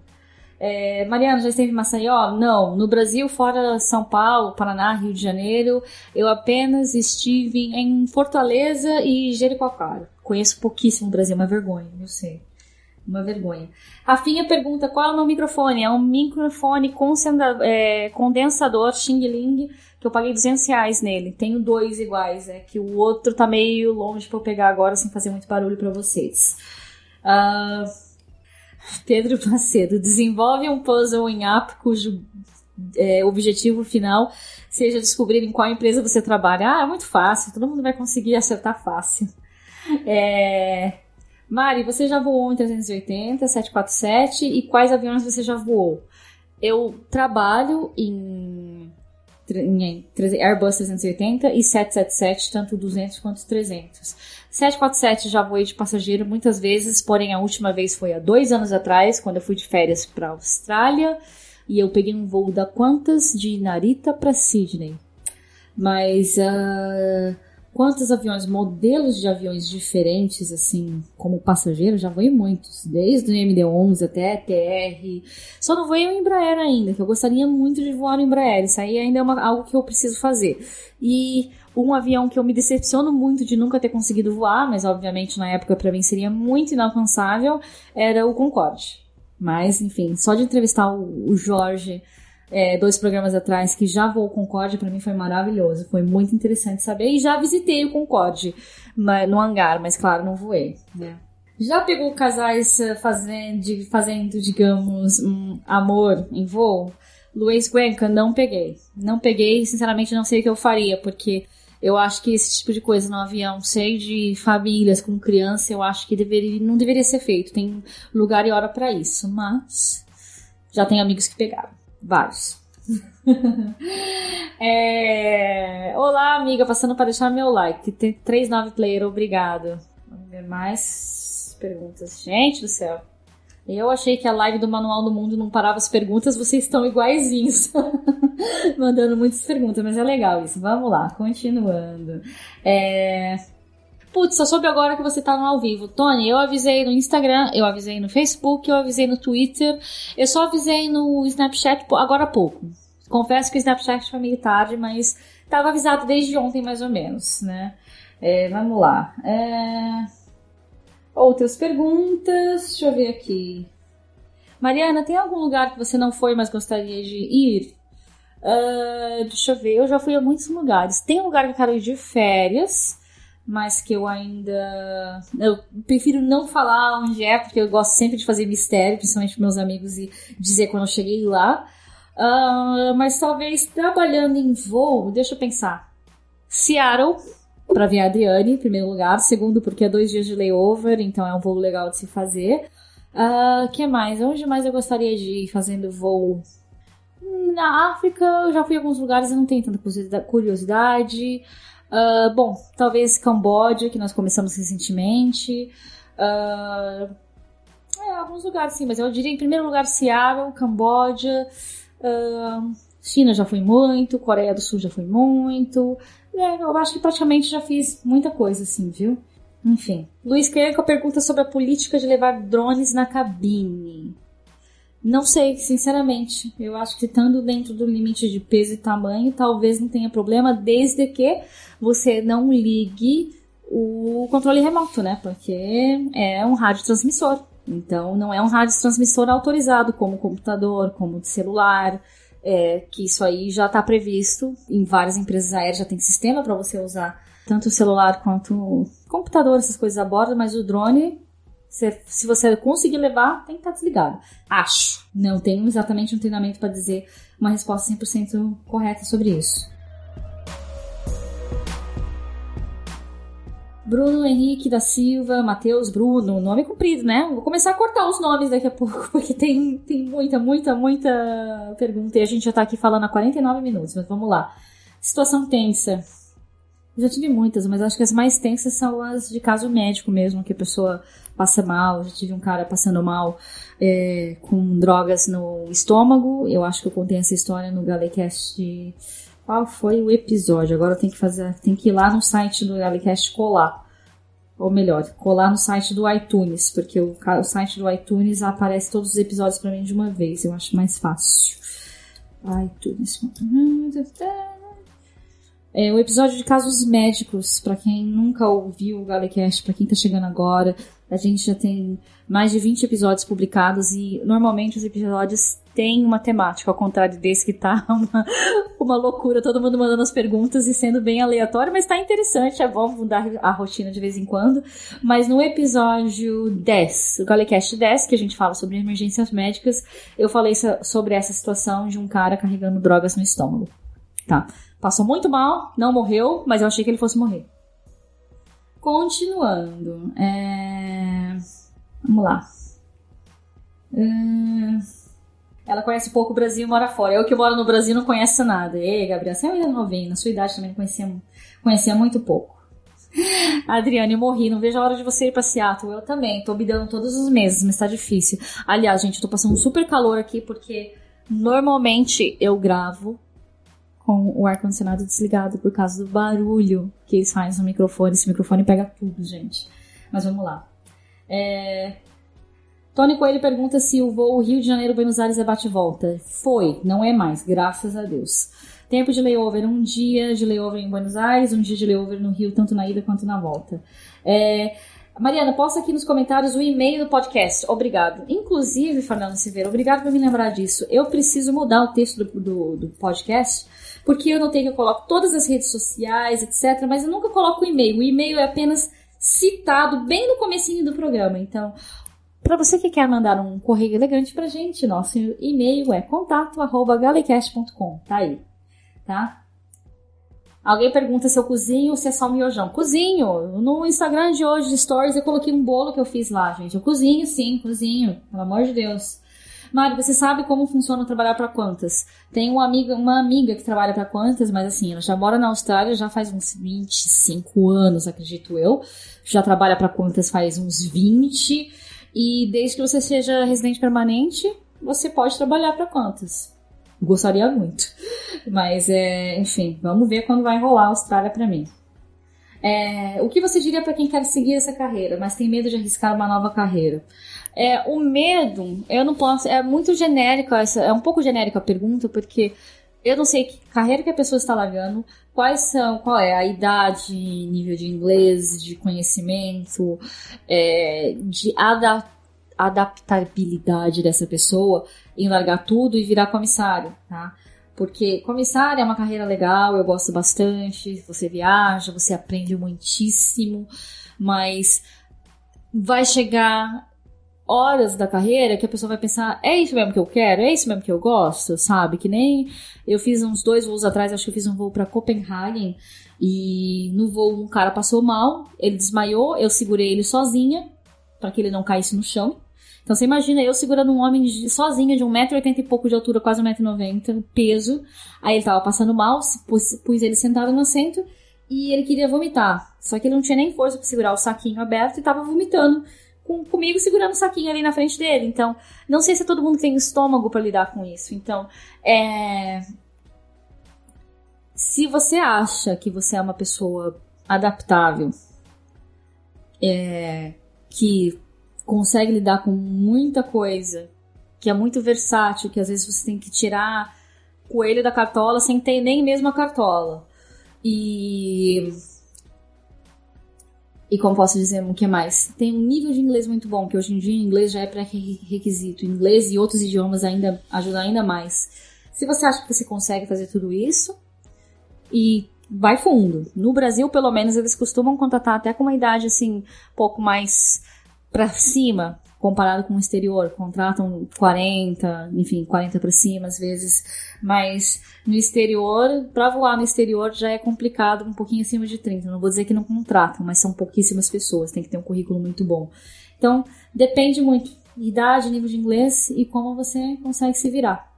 É, Mariana, já esteve em Maceió? Não. No Brasil, fora São Paulo, Paraná, Rio de Janeiro, eu apenas estive em Fortaleza e Jericoacoara. Conheço pouquíssimo o Brasil, uma vergonha, eu sei. Uma vergonha. Rafinha pergunta qual é o meu microfone. É um microfone é, condensador Xing Ling que eu paguei 200 reais nele. Tenho dois iguais, é que o outro tá meio longe para eu pegar agora sem fazer muito barulho para vocês. Uh, Pedro Macedo desenvolve um puzzle em app cujo é, objetivo final seja descobrir em qual empresa você trabalha. Ah, é muito fácil, todo mundo vai conseguir acertar fácil. É... Mari, você já voou em 380, 747 e quais aviões você já voou? Eu trabalho em, em Airbus 380 e 777, tanto 200 quanto 300. 747 já voei de passageiro muitas vezes, porém a última vez foi há dois anos atrás, quando eu fui de férias para Austrália e eu peguei um voo da Qantas de Narita para Sydney. Mas uh, quantos aviões, modelos de aviões diferentes, assim, como passageiro, já voei muitos, desde o MD-11 até TR. Só não voei o Embraer ainda, que eu gostaria muito de voar no Embraer. Isso aí ainda é uma, algo que eu preciso fazer. E um avião que eu me decepciono muito de nunca ter conseguido voar, mas obviamente na época para mim seria muito inalcançável, era o Concorde. Mas, enfim, só de entrevistar o, o Jorge é, dois programas atrás que já voou o Concorde, para mim foi maravilhoso. Foi muito interessante saber. E já visitei o Concorde no hangar, mas claro, não voei. Né? Já pegou casais eh, fazendo, fazendo digamos, um amor em voo? Luiz Cuenca, não peguei. Não peguei, sinceramente não sei o que eu faria, porque eu acho que esse tipo de coisa no avião, cheio de famílias com criança, eu acho que deveria, não deveria ser feito. Tem lugar e hora para isso, mas já tem amigos que pegaram. Vários. (laughs) é... Olá, amiga, passando para deixar meu like. Tem 39 player, obrigado. Vamos ver mais perguntas. Gente do céu. Eu achei que a live do Manual do Mundo não parava as perguntas, vocês estão iguaizinhos. (laughs) Mandando muitas perguntas, mas é legal isso. Vamos lá, continuando. É... Putz, só soube agora que você tá no ao vivo. Tony, eu avisei no Instagram, eu avisei no Facebook, eu avisei no Twitter, eu só avisei no Snapchat agora há pouco. Confesso que o Snapchat foi meio tarde, mas tava avisado desde ontem mais ou menos, né? É, vamos lá. É... Outras perguntas, deixa eu ver aqui. Mariana, tem algum lugar que você não foi, mas gostaria de ir? Uh, deixa eu ver, eu já fui a muitos lugares. Tem um lugar que eu quero ir de férias, mas que eu ainda. Eu prefiro não falar onde é, porque eu gosto sempre de fazer mistério, principalmente para meus amigos, e dizer quando eu cheguei lá. Uh, mas talvez trabalhando em voo, deixa eu pensar. Seattle, para ver a Adriane, em primeiro lugar. Segundo, porque é dois dias de layover, então é um voo legal de se fazer. O uh, que mais? Onde mais eu gostaria de ir fazendo voo? Na África, eu já fui a alguns lugares e não tenho tanta curiosidade. Uh, bom, talvez Camboja, que nós começamos recentemente. Uh, é, alguns lugares sim, mas eu diria em primeiro lugar Seattle, Camboja. Uh, China já foi muito, Coreia do Sul já foi muito. É, eu acho que praticamente já fiz muita coisa assim, viu? Enfim. Luiz Querenco pergunta sobre a política de levar drones na cabine. Não sei, sinceramente. Eu acho que estando dentro do limite de peso e tamanho, talvez não tenha problema, desde que você não ligue o controle remoto, né? Porque é um rádio transmissor. Então, não é um rádio transmissor autorizado, como computador, como celular, é, que isso aí já está previsto. Em várias empresas aéreas já tem sistema para você usar tanto o celular quanto o computador, essas coisas a bordo, mas o drone se você conseguir levar, tem que estar desligado. Acho. Não tenho exatamente um treinamento para dizer uma resposta 100% correta sobre isso. Bruno Henrique da Silva, Matheus Bruno, nome comprido, né? Vou começar a cortar os nomes daqui a pouco, (laughs) porque tem, tem muita, muita, muita pergunta e a gente já tá aqui falando há 49 minutos, mas vamos lá. Situação tensa. Já tive muitas, mas acho que as mais tensas são as de caso médico mesmo, que a pessoa passa mal. Já tive um cara passando mal é, com drogas no estômago. Eu acho que eu contei essa história no Galecast. Qual foi o episódio? Agora tenho que fazer, tem que ir lá no site do Galecast colar. Ou melhor, colar no site do iTunes, porque o, o site do iTunes aparece todos os episódios para mim de uma vez. Eu acho mais fácil. iTunes. É, o episódio de casos médicos, para quem nunca ouviu o Galecast, para quem tá chegando agora, a gente já tem mais de 20 episódios publicados e normalmente os episódios têm uma temática, ao contrário desse que tá (laughs) uma, uma loucura, todo mundo mandando as perguntas e sendo bem aleatório, mas tá interessante, é bom mudar a rotina de vez em quando. Mas no episódio 10, o Galecast 10, que a gente fala sobre emergências médicas, eu falei sobre essa situação de um cara carregando drogas no estômago. Tá. Passou muito mal, não morreu, mas eu achei que ele fosse morrer. Continuando. É... Vamos lá. Hum... Ela conhece pouco o Brasil e mora fora. Eu que moro no Brasil não conheço nada. Ei, Gabriel, você é novinho. Na sua idade também conhecia, conhecia muito pouco. (laughs) Adriane, morri. Não vejo a hora de você ir pra Seattle. Eu também. Tô me dando todos os meses, mas tá difícil. Aliás, gente, eu tô passando super calor aqui porque normalmente eu gravo com o ar-condicionado desligado por causa do barulho que eles fazem no microfone. Esse microfone pega tudo, gente. Mas vamos lá. É... Tony Coelho pergunta se o voo Rio de Janeiro-Buenos Aires é bate-volta. Foi, não é mais, graças a Deus. Tempo de layover, um dia de layover em Buenos Aires, um dia de layover no Rio, tanto na ida quanto na volta. É... Mariana, posta aqui nos comentários o e-mail do podcast. Obrigado. Inclusive, Fernando Silveira, obrigado por me lembrar disso. Eu preciso mudar o texto do, do, do podcast porque eu notei que eu coloco todas as redes sociais, etc, mas eu nunca coloco o e-mail. O e-mail é apenas citado bem no comecinho do programa. Então, para você que quer mandar um correio elegante pra gente, nosso e-mail é contato@galecast.com. Tá aí, tá? Alguém pergunta se eu cozinho ou se é só miojão. Cozinho. No Instagram de hoje, de stories, eu coloquei um bolo que eu fiz lá, gente. Eu cozinho, sim, cozinho. Pelo amor de Deus. Mari, você sabe como funciona trabalhar para quantas? Tem uma amiga, uma amiga que trabalha para quantas, mas assim, ela já mora na Austrália já faz uns 25 anos, acredito eu. Já trabalha para quantas faz uns 20. E desde que você seja residente permanente, você pode trabalhar para quantas? Gostaria muito. Mas, é, enfim, vamos ver quando vai rolar a Austrália para mim. É, o que você diria para quem quer seguir essa carreira, mas tem medo de arriscar uma nova carreira? É, o medo, eu não posso. É muito genérica essa. É um pouco genérica a pergunta, porque eu não sei que carreira que a pessoa está largando, quais são, qual é a idade, nível de inglês, de conhecimento, é, de ada adaptabilidade dessa pessoa em largar tudo e virar comissário, tá? Porque comissário é uma carreira legal, eu gosto bastante, você viaja, você aprende muitíssimo, mas vai chegar horas da carreira que a pessoa vai pensar, é isso mesmo que eu quero, é isso mesmo que eu gosto, sabe? Que nem eu fiz uns dois voos atrás, acho que eu fiz um voo para Copenhagen e no voo um cara passou mal, ele desmaiou, eu segurei ele sozinha para que ele não caísse no chão. Então você imagina eu segurando um homem de, sozinha de 1,80m e pouco de altura, quase 1,90m, peso. Aí ele tava passando mal, pus, pus ele sentado no assento e ele queria vomitar. Só que ele não tinha nem força para segurar o saquinho aberto e tava vomitando com, comigo segurando o saquinho ali na frente dele. Então, não sei se é todo mundo tem estômago para lidar com isso. Então, é... se você acha que você é uma pessoa adaptável, é... que consegue lidar com muita coisa que é muito versátil, que às vezes você tem que tirar coelho da cartola sem ter nem mesmo a cartola. E e como posso dizer, o que mais? Tem um nível de inglês muito bom, que hoje em dia inglês já é pré-requisito. Inglês e outros idiomas ainda ajudam ainda mais. Se você acha que você consegue fazer tudo isso e vai fundo. No Brasil, pelo menos, eles costumam contratar até com uma idade assim, pouco mais para cima, comparado com o exterior. Contratam 40, enfim, 40 para cima às vezes. Mas no exterior, para voar no exterior já é complicado, um pouquinho acima de 30. Não vou dizer que não contratam, mas são pouquíssimas pessoas, tem que ter um currículo muito bom. Então, depende muito idade, nível de inglês e como você consegue se virar.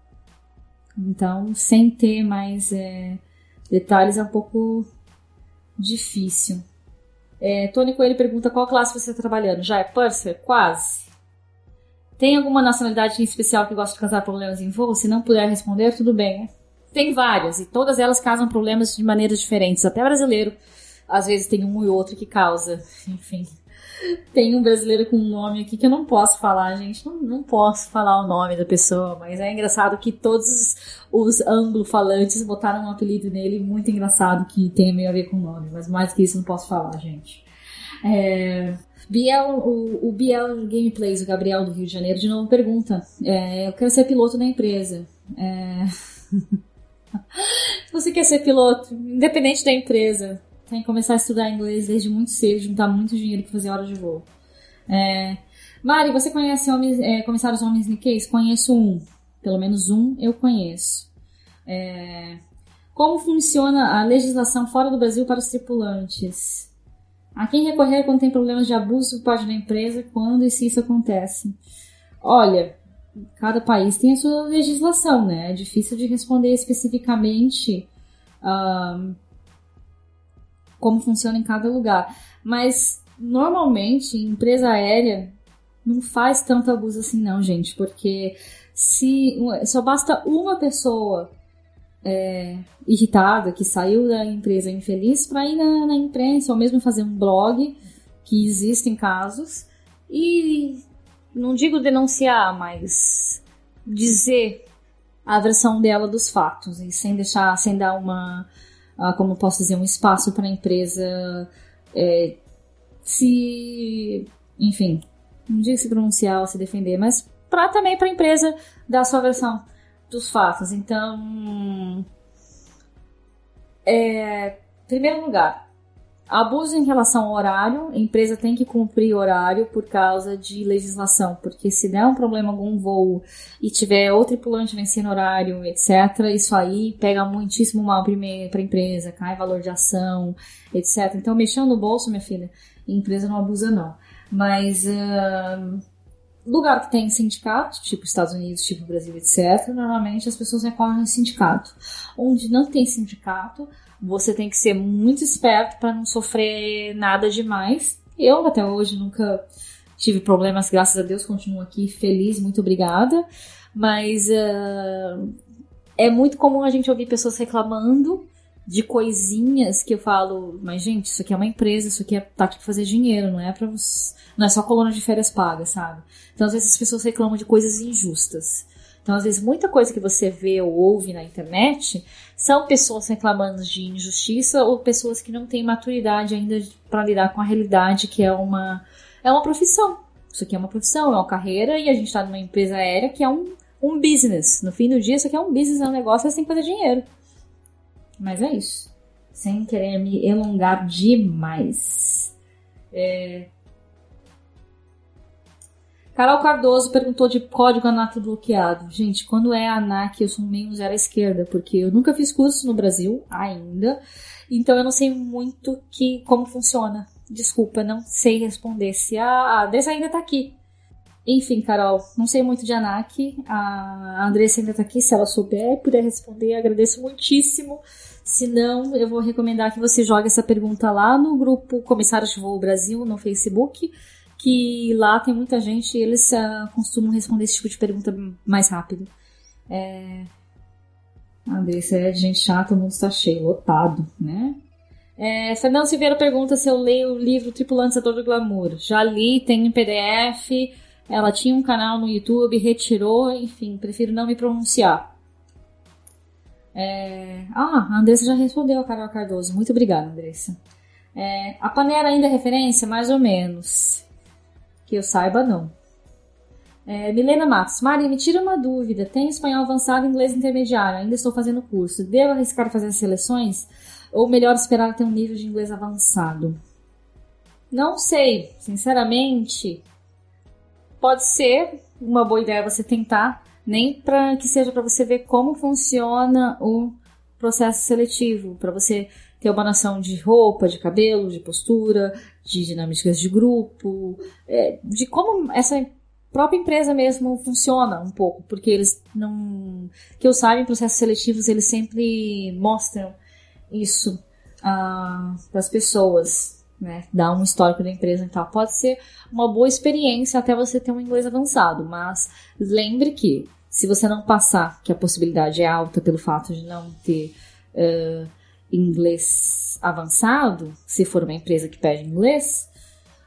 Então, sem ter mais é, detalhes é um pouco difícil. É, Tony Coelho pergunta qual classe você está trabalhando. Já é Purser? Quase. Tem alguma nacionalidade em especial que gosta de causar problemas em voo? Se não puder responder, tudo bem. Tem várias, e todas elas causam problemas de maneiras diferentes. Até brasileiro, às vezes tem um e outro que causa. Enfim. Tem um brasileiro com um nome aqui que eu não posso falar, gente. Não, não posso falar o nome da pessoa, mas é engraçado que todos os anglo-falantes botaram um apelido nele, muito engraçado, que tem meio a ver com o nome. Mas mais que isso não posso falar, gente. É... Biel, o, o Biel Gameplays, o Gabriel do Rio de Janeiro, de novo pergunta: é, Eu quero ser piloto da empresa. É... (laughs) Você quer ser piloto, independente da empresa, tem que começar a estudar inglês desde muito cedo, juntar muito dinheiro para fazer hora de voo. É... Mari, você conhece homens, é, comissários homens Nikkeis? Conheço um. Pelo menos um eu conheço. É... Como funciona a legislação fora do Brasil para os tripulantes? A quem recorrer quando tem problemas de abuso por parte da empresa, quando e se isso acontece? Olha, cada país tem a sua legislação, né? É difícil de responder especificamente um, como funciona em cada lugar. Mas normalmente, empresa aérea não faz tanto abuso assim, não, gente, porque se só basta uma pessoa é, irritada, que saiu da empresa infeliz, para ir na, na, imprensa ou mesmo fazer um blog, que existem casos, e não digo denunciar, mas dizer a versão dela dos fatos, e sem deixar, sem dar uma, uh, como posso dizer, um espaço para a empresa é, se, enfim, não digo se pronunciar ou se defender, mas para também para a empresa dar a sua versão dos fatos. Então, é, primeiro lugar, abuso em relação ao horário, a empresa tem que cumprir horário por causa de legislação, porque se der um problema algum voo e tiver outro tripulante vencendo horário, etc., isso aí pega muitíssimo mal para a empresa, cai valor de ação, etc. Então, mexendo no bolso, minha filha, a empresa não abusa não. Mas uh, lugar que tem sindicato, tipo Estados Unidos, tipo Brasil, etc., normalmente as pessoas recorrem ao sindicato. Onde não tem sindicato, você tem que ser muito esperto para não sofrer nada demais. Eu até hoje nunca tive problemas, graças a Deus, continuo aqui feliz, muito obrigada. Mas uh, é muito comum a gente ouvir pessoas reclamando de coisinhas que eu falo, mas gente, isso aqui é uma empresa, isso aqui é tá aqui pra fazer dinheiro, não é para não é só coluna de férias pagas, sabe? Então às vezes as pessoas reclamam de coisas injustas. Então às vezes muita coisa que você vê ou ouve na internet são pessoas reclamando de injustiça ou pessoas que não têm maturidade ainda para lidar com a realidade que é uma é uma profissão. Isso aqui é uma profissão, é uma carreira e a gente está numa empresa aérea que é um, um business. No fim do dia, isso aqui é um business, é um negócio, você tem que fazer dinheiro. Mas é isso. Sem querer me elongar demais. É... Carol Cardoso perguntou de código ANAC bloqueado. Gente, quando é ANAC, eu sou meio zero à esquerda, porque eu nunca fiz curso no Brasil ainda, então eu não sei muito que como funciona. Desculpa, não sei responder. Se a Andressa ainda tá aqui. Enfim, Carol, não sei muito de ANAC. A Andressa ainda tá aqui. Se ela souber puder responder, agradeço muitíssimo. Se não, eu vou recomendar que você jogue essa pergunta lá no grupo Comissários de Voo Brasil no Facebook, que lá tem muita gente e eles uh, costumam responder esse tipo de pergunta mais rápido. É... Andressa é gente chata, o mundo está cheio, lotado, né? É, Fernando Silveira pergunta se eu leio o livro Tripulantes do Glamour. Já li, tem em PDF, Ela tinha um canal no YouTube, retirou, enfim, prefiro não me pronunciar. É... Ah, a Andressa já respondeu a Carol Cardoso. Muito obrigada, Andressa. É... A panela ainda é referência? Mais ou menos. Que eu saiba, não. É... Milena Matos. Mari, me tira uma dúvida. Tenho espanhol avançado e inglês intermediário. Ainda estou fazendo curso. Devo arriscar fazer as seleções? Ou melhor esperar ter um nível de inglês avançado? Não sei. Sinceramente, pode ser uma boa ideia você tentar, nem para que seja para você ver como funciona o processo seletivo, para você ter uma noção de roupa, de cabelo, de postura, de dinâmicas de grupo, é, de como essa própria empresa mesmo funciona um pouco, porque eles não, que eu saiba, em processos seletivos eles sempre mostram isso ah, para as pessoas né, dar um histórico da empresa e tal. Pode ser uma boa experiência até você ter um inglês avançado, mas lembre que se você não passar, que a possibilidade é alta pelo fato de não ter uh, inglês avançado, se for uma empresa que pede inglês,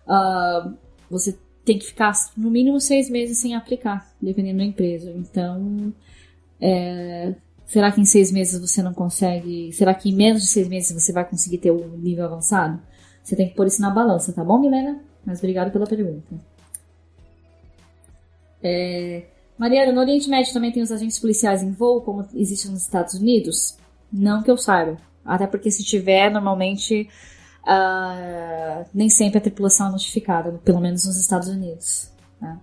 uh, você tem que ficar no mínimo seis meses sem aplicar, dependendo da empresa. Então, é, será que em seis meses você não consegue? Será que em menos de seis meses você vai conseguir ter o um nível avançado? Você tem que pôr isso na balança, tá bom, Milena? Mas obrigado pela pergunta. É... Mariana, no Oriente Médio também tem os agentes policiais em voo, como existe nos Estados Unidos? Não que eu saiba. Até porque se tiver, normalmente uh, nem sempre a tripulação é notificada, pelo menos nos Estados Unidos. Tá?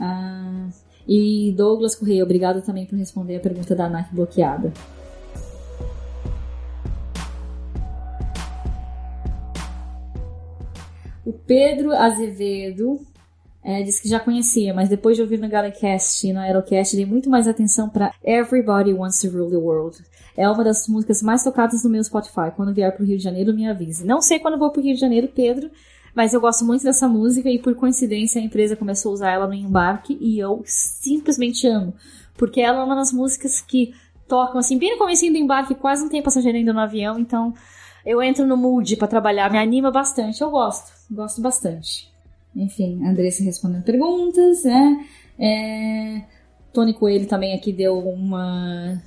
Uh, e Douglas Correia, obrigado também por responder a pergunta da ANAC bloqueada. O Pedro Azevedo é, disse que já conhecia, mas depois de ouvir no Galecast e no Aerocast, dei muito mais atenção para Everybody Wants to Rule the World. É uma das músicas mais tocadas no meu Spotify. Quando vier pro Rio de Janeiro, me avise. Não sei quando vou pro Rio de Janeiro, Pedro, mas eu gosto muito dessa música e por coincidência a empresa começou a usar ela no embarque e eu simplesmente amo. Porque ela é uma das músicas que tocam assim, bem no começo do embarque, quase não tem passageiro ainda no avião, então eu entro no mood para trabalhar, me anima bastante, eu gosto, gosto bastante. Enfim, Andressa respondendo perguntas, né? É, Tony Coelho também aqui deu uma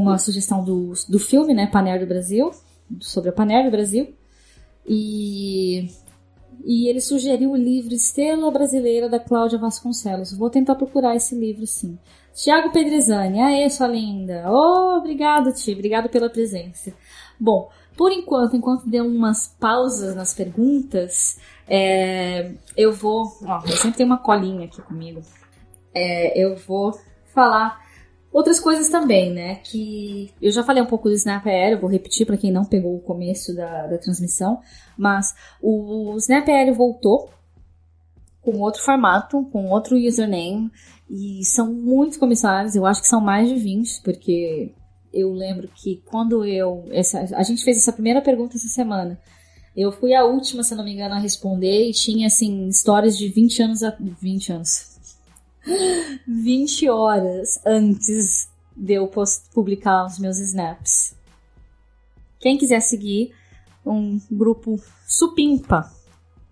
uma sugestão do, do filme, né, Paner do Brasil, sobre a Paner do Brasil. E e ele sugeriu o livro Estrela Brasileira da Cláudia Vasconcelos. Vou tentar procurar esse livro, sim. Tiago Pedrezani, aê, sua linda. Oh, obrigado, Ti, obrigado pela presença. Bom, por enquanto, enquanto deu umas pausas nas perguntas, é, eu vou. Ó, eu sempre tenho uma colinha aqui comigo. É, eu vou falar outras coisas também, né? Que eu já falei um pouco do Snap Aéreo, vou repetir para quem não pegou o começo da, da transmissão, mas o, Snap Aéreo voltou com outro formato, com outro username, e são muitos comissários, eu acho que são mais de 20, porque eu lembro que quando eu. Essa, a gente fez essa primeira pergunta essa semana. Eu fui a última, se não me engano, a responder e tinha, assim, histórias de 20 anos. A, 20 anos. 20 horas antes de eu publicar os meus snaps. Quem quiser seguir um grupo supimpa.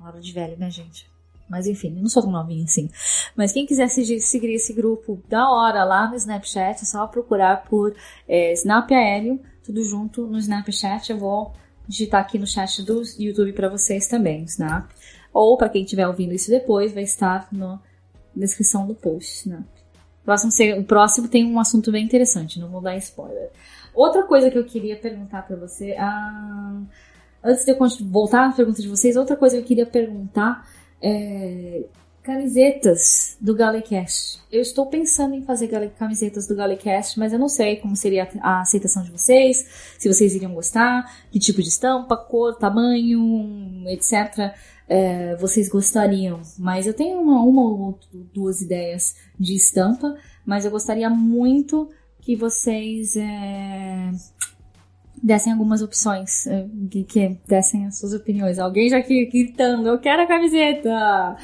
Hora de velho, né, gente? Mas enfim, não sou tão novinha assim. Mas quem quiser seguir esse grupo da hora lá no Snapchat, é só procurar por é, Snap Aéreo, tudo junto no Snapchat. Eu vou digitar aqui no chat do YouTube para vocês também, Snap. Ou para quem estiver ouvindo isso depois, vai estar na descrição do post. O próximo, o próximo tem um assunto bem interessante, não vou dar spoiler. Outra coisa que eu queria perguntar para você, ah, antes de eu voltar à pergunta de vocês, outra coisa que eu queria perguntar é, camisetas do Galecast. Eu estou pensando em fazer camisetas do Galecast, mas eu não sei como seria a aceitação de vocês, se vocês iriam gostar, que tipo de estampa, cor, tamanho, etc. É, vocês gostariam. Mas eu tenho uma, uma ou duas ideias de estampa, mas eu gostaria muito que vocês é, dessem algumas opções, eh, que, que dessem as suas opiniões. Alguém já aqui gritando, eu quero a camiseta!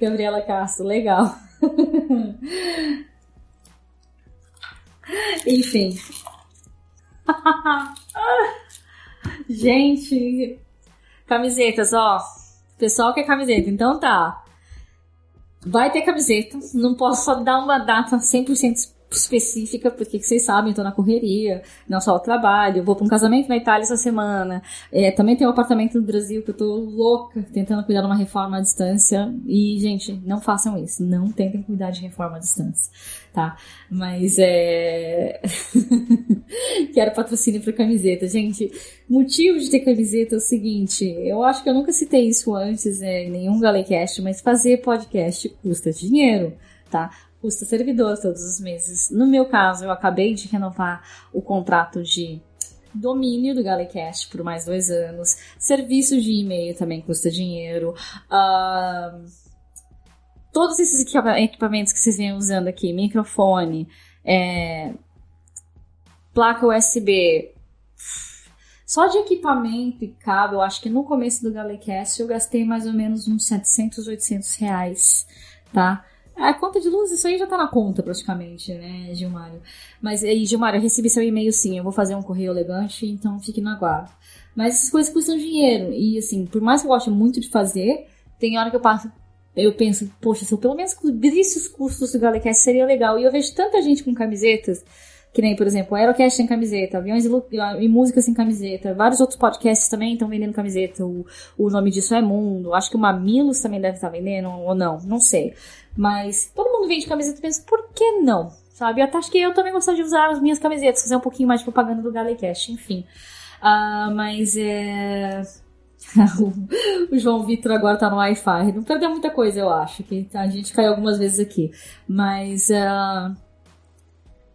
Gabriela Castro, legal. (laughs) Enfim. (laughs) Gente, camisetas, ó. Pessoal quer camiseta, então tá. vai ter camiseta. Não posso só dar uma data 100% específica, porque vocês sabem, tô na correria, não só o trabalho, vou para um casamento na Itália essa semana, é, também tem um apartamento no Brasil que eu tô louca tentando cuidar de uma reforma à distância, e, gente, não façam isso, não tentem cuidar de reforma à distância, tá? Mas, é... (laughs) Quero patrocínio pra camiseta. Gente, motivo de ter camiseta é o seguinte, eu acho que eu nunca citei isso antes é, em nenhum Galecast, mas fazer podcast custa dinheiro, tá? Custa servidor todos os meses. No meu caso, eu acabei de renovar o contrato de domínio do Galecast por mais dois anos. Serviço de e-mail também custa dinheiro. Uh, todos esses equipamentos que vocês vêm usando aqui, microfone, é, placa USB, só de equipamento e cabo, eu acho que no começo do Galecast eu gastei mais ou menos uns 700, 800 reais, tá? A conta de luz, isso aí já tá na conta praticamente, né, Gilmário? Mas aí, Gilmário, eu recebi seu e-mail sim, eu vou fazer um correio elegante, então fique no aguardo. Mas essas coisas custam dinheiro. E assim, por mais que eu goste muito de fazer, tem hora que eu passo. Eu penso, poxa, se eu pelo menos cobrisse os custos do Galecast seria legal. E eu vejo tanta gente com camisetas, que nem, por exemplo, Aerocast tem camiseta, Aviões e, e Músicas sem camiseta, vários outros podcasts também estão vendendo camiseta. O, o nome disso é Mundo. Acho que o Mamilos também deve estar vendendo, ou não, não sei. Mas todo mundo vende camiseta e pensa, por que não? Sabe? Eu até acho que eu também gostaria de usar as minhas camisetas, fazer um pouquinho mais de propaganda do Galecast, enfim. Uh, mas é. (laughs) o João Vitor agora tá no Wi-Fi. Não perdeu muita coisa, eu acho. Que a gente caiu algumas vezes aqui. Mas. Uh,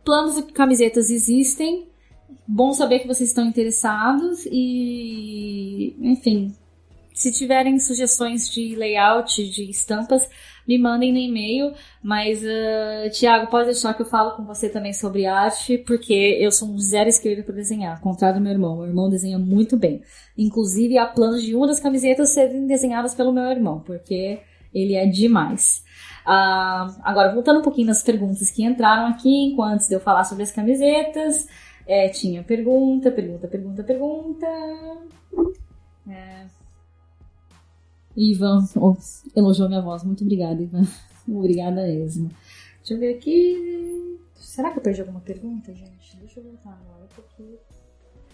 planos de camisetas existem. Bom saber que vocês estão interessados. E. Enfim. Se tiverem sugestões de layout, de estampas, me mandem no e-mail. Mas, uh, Tiago, pode deixar que eu falo com você também sobre arte, porque eu sou um zero esquerda para desenhar, contrário do meu irmão. Meu irmão desenha muito bem. Inclusive, há planos de uma das camisetas serem desenhadas pelo meu irmão, porque ele é demais. Uh, agora, voltando um pouquinho nas perguntas que entraram aqui, enquanto eu falar sobre as camisetas, é, tinha pergunta, pergunta, pergunta, pergunta. É, Ivan oh, elogiou minha voz. Muito obrigada, Ivan. (laughs) Obrigada mesmo. Deixa eu ver aqui. Será que eu perdi alguma pergunta, gente? Deixa eu voltar agora, porque.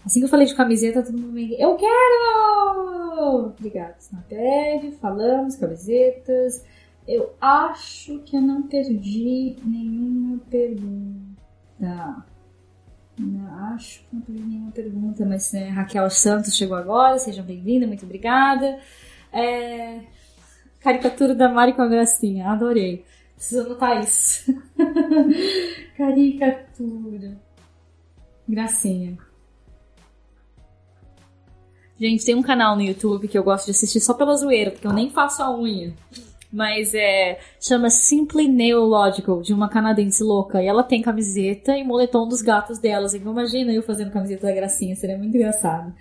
Assim que eu falei de camiseta, todo mundo me. Eu quero! Obrigada, Snapad. Falamos, camisetas. Eu acho que eu não perdi nenhuma pergunta. Não, acho que não perdi nenhuma pergunta, mas né, Raquel Santos chegou agora. Seja bem-vinda, muito obrigada. É... Caricatura da Mari com a gracinha, adorei. Preciso anotar isso. (laughs) Caricatura. Gracinha. Gente, tem um canal no YouTube que eu gosto de assistir só pela zoeira, porque eu nem faço a unha. Mas é. Chama Simply Neological, de uma canadense louca. E ela tem camiseta e moletom dos gatos delas. Então imagina eu fazendo camiseta da gracinha, seria muito engraçado.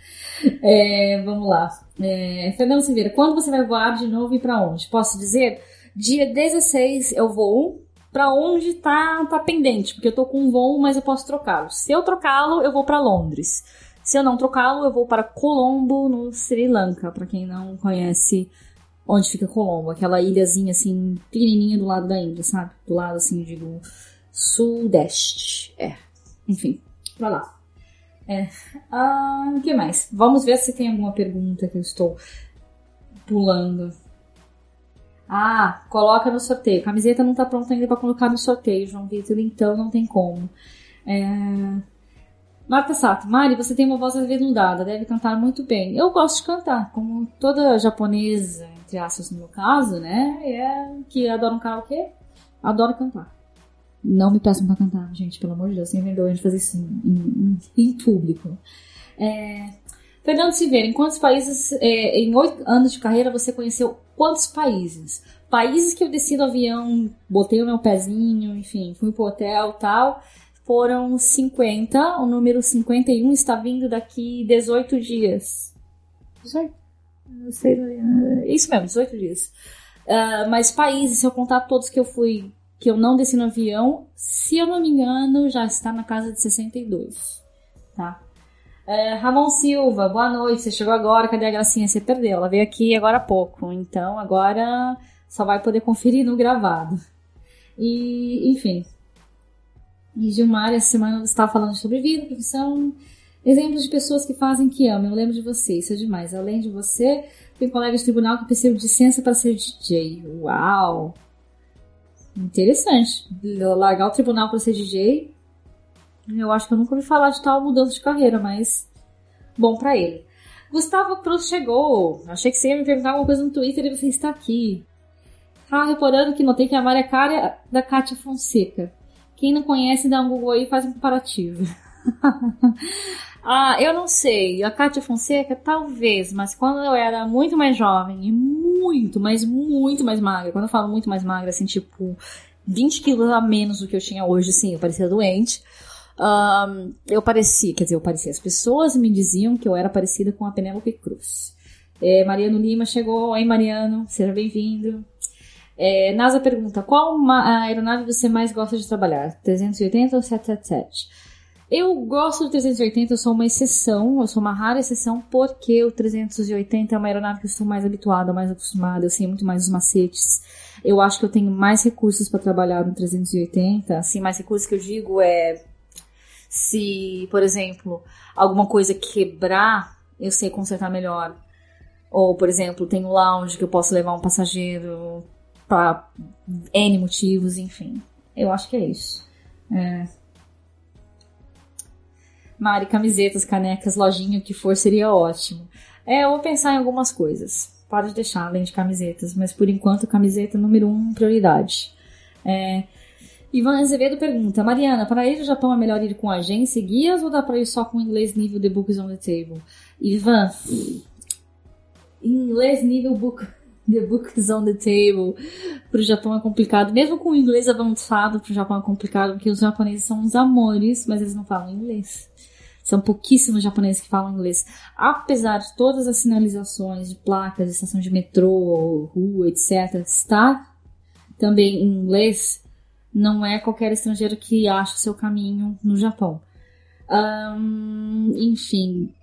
É, vamos lá. É, Fernando Silveira, quando você vai voar de novo e para onde? Posso dizer? Dia 16 eu vou para onde tá, tá pendente, porque eu tô com um voo, mas eu posso trocá-lo. Se eu trocá-lo, eu vou para Londres. Se eu não trocá-lo, eu vou para Colombo, no Sri Lanka, para quem não conhece onde fica Colombo, aquela ilhazinha assim, pequenininha do lado da Índia, sabe? Do lado assim, digo, sudeste. É, enfim, pra lá. É. Ah, o que mais? Vamos ver se tem alguma pergunta que eu estou pulando. Ah, coloca no sorteio. camiseta não tá pronta ainda para colocar no sorteio, João Vitor, então não tem como. É... Marta Sato, Mari, você tem uma voz aveludada, deve cantar muito bem. Eu gosto de cantar, como toda japonesa, entre aspas, no meu caso, né? É que adora um karaokê, adora cantar. Não me peçam pra cantar, gente, pelo amor de Deus, sem vergonha de fazer isso em, em, em público. É, Fernando Silveira, em quantos países, é, em oito anos de carreira, você conheceu quantos países? Países que eu desci do avião, botei o meu pezinho, enfim, fui pro hotel tal, foram 50, o número 51 está vindo daqui 18 dias. 18? Sei, é isso mesmo, 18 dias. Uh, mas países, se eu contar todos que eu fui, que eu não desci no avião, se eu não me engano, já está na casa de 62. Tá? Uh, Ramon Silva, boa noite. Você chegou agora, cadê a gracinha? Você perdeu. Ela veio aqui agora há pouco. Então agora só vai poder conferir no gravado. E, enfim. E Gilmar, essa semana estava falando sobre vida, profissão, exemplos de pessoas que fazem que amam. Eu lembro de você, isso é demais. Além de você, tem colega de tribunal que precisa de licença para ser DJ. Uau! Interessante. Largar o tribunal para ser DJ. Eu acho que eu nunca ouvi falar de tal mudança de carreira, mas bom para ele. Gustavo Cruz chegou. Achei que você ia me perguntar alguma coisa no Twitter e você está aqui. Tá reparando que notei que a Maria é cara da Kátia Fonseca. Quem não conhece, dá um Google aí e faz um comparativo. (laughs) ah, eu não sei. A Kátia Fonseca, talvez, mas quando eu era muito mais jovem e muito, mas muito mais magra, quando eu falo muito mais magra, assim, tipo, 20 quilos a menos do que eu tinha hoje, sim, eu parecia doente. Um, eu parecia, quer dizer, eu parecia. As pessoas me diziam que eu era parecida com a Penélope Cruz. É, Mariano Lima chegou. Oi, Mariano, seja bem-vindo. É, NASA pergunta: qual aeronave você mais gosta de trabalhar? 380 ou 777? Eu gosto do 380, eu sou uma exceção, eu sou uma rara exceção, porque o 380 é uma aeronave que eu estou mais habituada, mais acostumada, eu sei muito mais os macetes. Eu acho que eu tenho mais recursos para trabalhar no 380. Assim, mais recursos que eu digo é se, por exemplo, alguma coisa quebrar, eu sei consertar melhor. Ou, por exemplo, tem um lounge que eu posso levar um passageiro para N motivos, enfim. Eu acho que é isso. É. Mari, camisetas, canecas, lojinha, o que for, seria ótimo. É, eu vou pensar em algumas coisas. Pode deixar, além de camisetas. Mas por enquanto, camiseta número um, prioridade. É, Ivan Azevedo pergunta: Mariana, para ir ao Japão é melhor ir com agência e guias ou dá para ir só com inglês nível The Books on the Table? Ivan, inglês nível book, The Books on the Table para o Japão é complicado. Mesmo com o inglês avançado para o Japão é complicado, porque os japoneses são uns amores, mas eles não falam inglês. São pouquíssimos japoneses que falam inglês. Apesar de todas as sinalizações de placas, de estação de metrô, rua, etc., estar também em inglês, não é qualquer estrangeiro que acha o seu caminho no Japão. Um, enfim,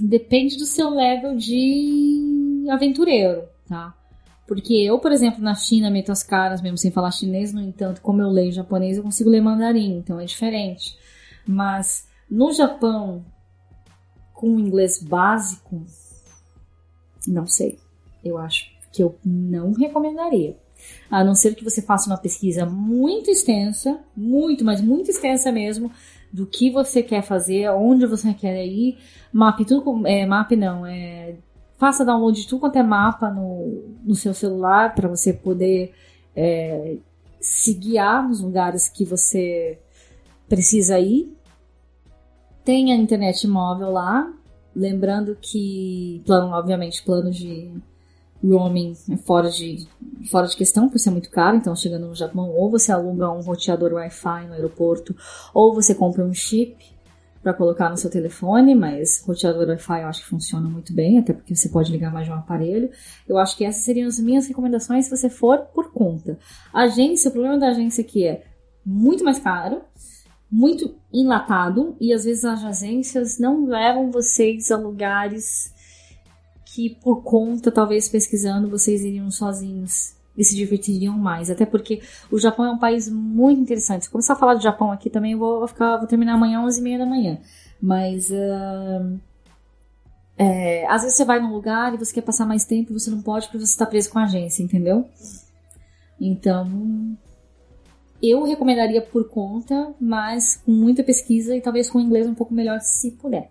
depende do seu level de aventureiro, tá? Porque eu, por exemplo, na China meto as caras mesmo sem falar chinês, no entanto, como eu leio japonês, eu consigo ler mandarim, então é diferente. Mas no Japão, com inglês básico, não sei. Eu acho que eu não recomendaria. A não ser que você faça uma pesquisa muito extensa, muito, mas muito extensa mesmo, do que você quer fazer, onde você quer ir, mape tudo, é, mape não, é, faça download de tudo quanto é mapa no, no seu celular para você poder é, se guiar nos lugares que você precisa ir. Tem a internet móvel lá, lembrando que plano, obviamente, plano de roaming é fora de, fora de questão, por ser muito caro. Então, chegando no Japão, ou você aluga um roteador Wi-Fi no aeroporto, ou você compra um chip para colocar no seu telefone, mas roteador Wi-Fi eu acho que funciona muito bem, até porque você pode ligar mais de um aparelho. Eu acho que essas seriam as minhas recomendações se você for por conta. Agência, o problema da agência aqui é muito mais caro, muito enlatado, e às vezes as agências não levam vocês a lugares que por conta, talvez pesquisando, vocês iriam sozinhos e se divertiriam mais. Até porque o Japão é um país muito interessante. Se começar a falar de Japão aqui também, eu vou, ficar, vou terminar amanhã às 11h30 da manhã. Mas. Uh, é, às vezes você vai num lugar e você quer passar mais tempo e você não pode porque você está preso com a agência, entendeu? Então. Eu recomendaria por conta, mas com muita pesquisa e talvez com inglês um pouco melhor se puder.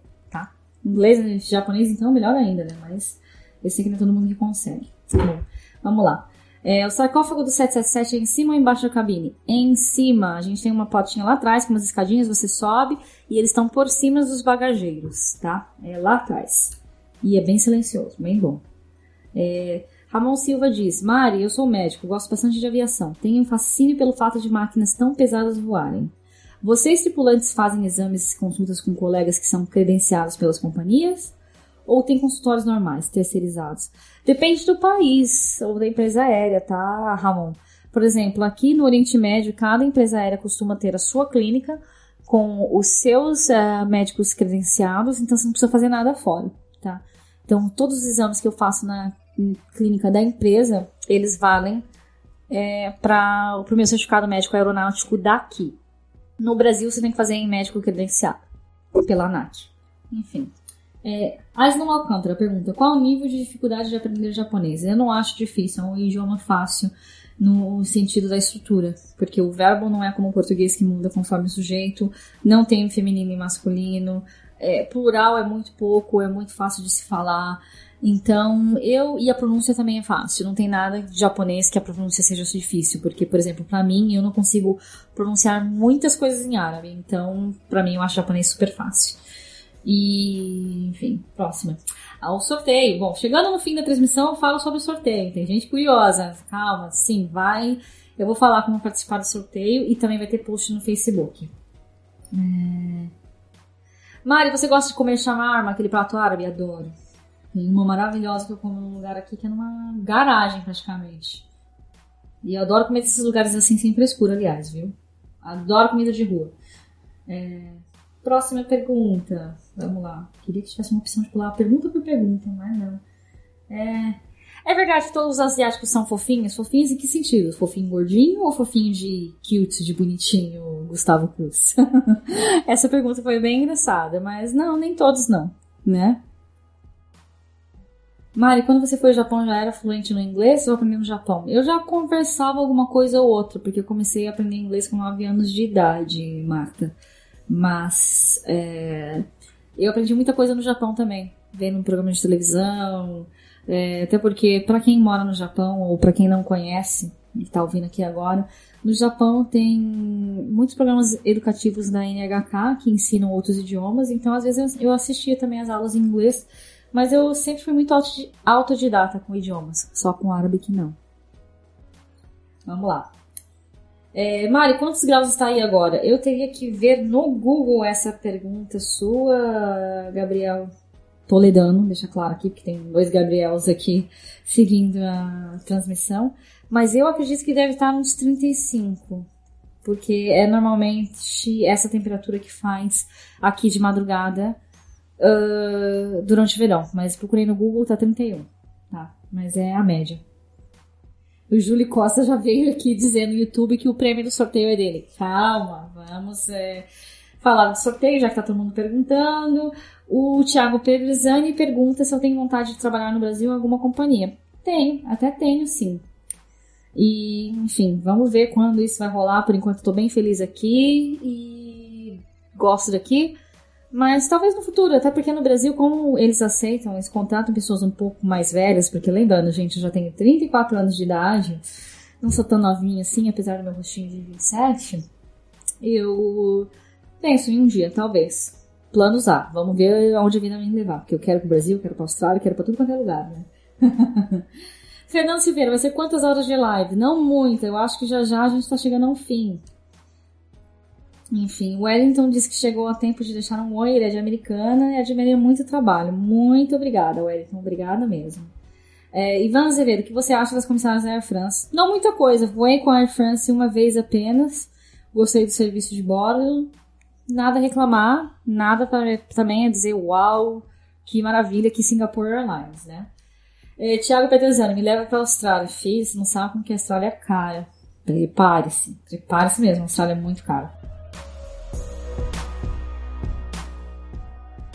Inglês e japonês, então, melhor ainda, né? Mas eu sei que não é todo mundo que consegue. Bom, vamos lá. É, o sarcófago do 777 é em cima ou embaixo da cabine? Em cima. A gente tem uma portinha lá atrás, com umas escadinhas, você sobe e eles estão por cima dos bagageiros, tá? É lá atrás. E é bem silencioso, bem bom. É, Ramon Silva diz: Mari, eu sou médico, gosto bastante de aviação. Tenho um fascínio pelo fato de máquinas tão pesadas voarem. Vocês, tripulantes, fazem exames e consultas com colegas que são credenciados pelas companhias? Ou tem consultórios normais, terceirizados? Depende do país ou da empresa aérea, tá, Ramon? Por exemplo, aqui no Oriente Médio, cada empresa aérea costuma ter a sua clínica com os seus uh, médicos credenciados, então você não precisa fazer nada fora, tá? Então, todos os exames que eu faço na, clínica da empresa, eles valem é, para o meu certificado médico aeronáutico daqui. No Brasil, você tem que fazer em médico credenciado pela ANAT. Enfim. É, Aslan Alcântara pergunta: qual o nível de dificuldade de aprender japonês? Eu não acho difícil, é um idioma fácil no sentido da estrutura, porque o verbo não é como o português que muda conforme o sujeito, não tem feminino e masculino, é, plural é muito pouco, é muito fácil de se falar. Então, eu e a pronúncia também é fácil. Não tem nada de japonês que a pronúncia seja difícil, porque, por exemplo, para mim eu não consigo pronunciar muitas coisas em árabe. Então, para mim eu acho japonês super fácil. E, enfim, próxima. Ao sorteio. Bom, chegando no fim da transmissão, eu falo sobre o sorteio. Tem gente curiosa. Calma, sim, vai. Eu vou falar como participar do sorteio e também vai ter post no Facebook. É... Mari, você gosta de comer shawarma, aquele prato árabe? Adoro. Tem uma maravilhosa que eu como num lugar aqui que é numa garagem praticamente. E eu adoro comer nesses lugares assim sem frescura, aliás, viu? Adoro comida de rua. É... Próxima pergunta. Vamos lá. Queria que tivesse uma opção de pular pergunta por pergunta, mas não. É, é verdade que todos os asiáticos são fofinhos? Fofinhos em que sentido? Fofinho gordinho ou fofinho de cute, de bonitinho, Gustavo Cruz? (laughs) Essa pergunta foi bem engraçada, mas não, nem todos não, né? Mari, quando você foi ao Japão já era fluente no inglês ou aprendeu no Japão? Eu já conversava alguma coisa ou outra, porque eu comecei a aprender inglês com 9 anos de idade, Marta. Mas é, eu aprendi muita coisa no Japão também, vendo um programa de televisão, é, até porque para quem mora no Japão ou para quem não conhece e está ouvindo aqui agora, no Japão tem muitos programas educativos da NHK que ensinam outros idiomas, então às vezes eu assistia também as aulas em inglês, mas eu sempre fui muito autodidata com idiomas, só com árabe que não. Vamos lá. É, Mari, quantos graus está aí agora? Eu teria que ver no Google essa pergunta sua, Gabriel Toledano, deixa claro aqui, porque tem dois Gabriels aqui seguindo a transmissão. Mas eu acredito que deve estar uns 35, porque é normalmente essa temperatura que faz aqui de madrugada uh, durante o verão. Mas procurei no Google, tá 31, tá? Mas é a média. O Júlio Costa já veio aqui dizendo no YouTube que o prêmio do sorteio é dele. Calma, vamos é, falar do sorteio, já que tá todo mundo perguntando. O Thiago Pedrizani pergunta se eu tenho vontade de trabalhar no Brasil em alguma companhia. Tenho, até tenho sim. E, enfim, vamos ver quando isso vai rolar. Por enquanto, estou bem feliz aqui e gosto daqui. Mas talvez no futuro, até porque no Brasil, como eles aceitam, eles contratam pessoas um pouco mais velhas, porque lembrando, gente, eu já tenho 34 anos de idade, não sou tão novinha assim, apesar do meu rostinho de 27, eu penso em um dia, talvez. Planos A, vamos ver aonde a vida me levar, porque eu quero pro Brasil, quero pra Austrália, quero pra tudo quanto é lugar, né? (laughs) Fernando Silveira, vai ser quantas horas de live? Não muita, eu acho que já já a gente tá chegando ao fim. Enfim, Wellington disse que chegou a tempo de deixar um oi, ele é de Americana e admira muito o trabalho. Muito obrigada, Wellington, obrigada mesmo. É, Ivan Azevedo, o que você acha das comissárias da Air France? Não muita coisa, voei com a Air France uma vez apenas, gostei do serviço de bordo, nada a reclamar, nada para também a dizer uau, que maravilha, que Singapore Airlines, né? É, Tiago Petrosani, me leva para a Austrália. Filho, não sabe como que a Austrália é cara. Prepare-se, prepare-se mesmo, a Austrália é muito cara.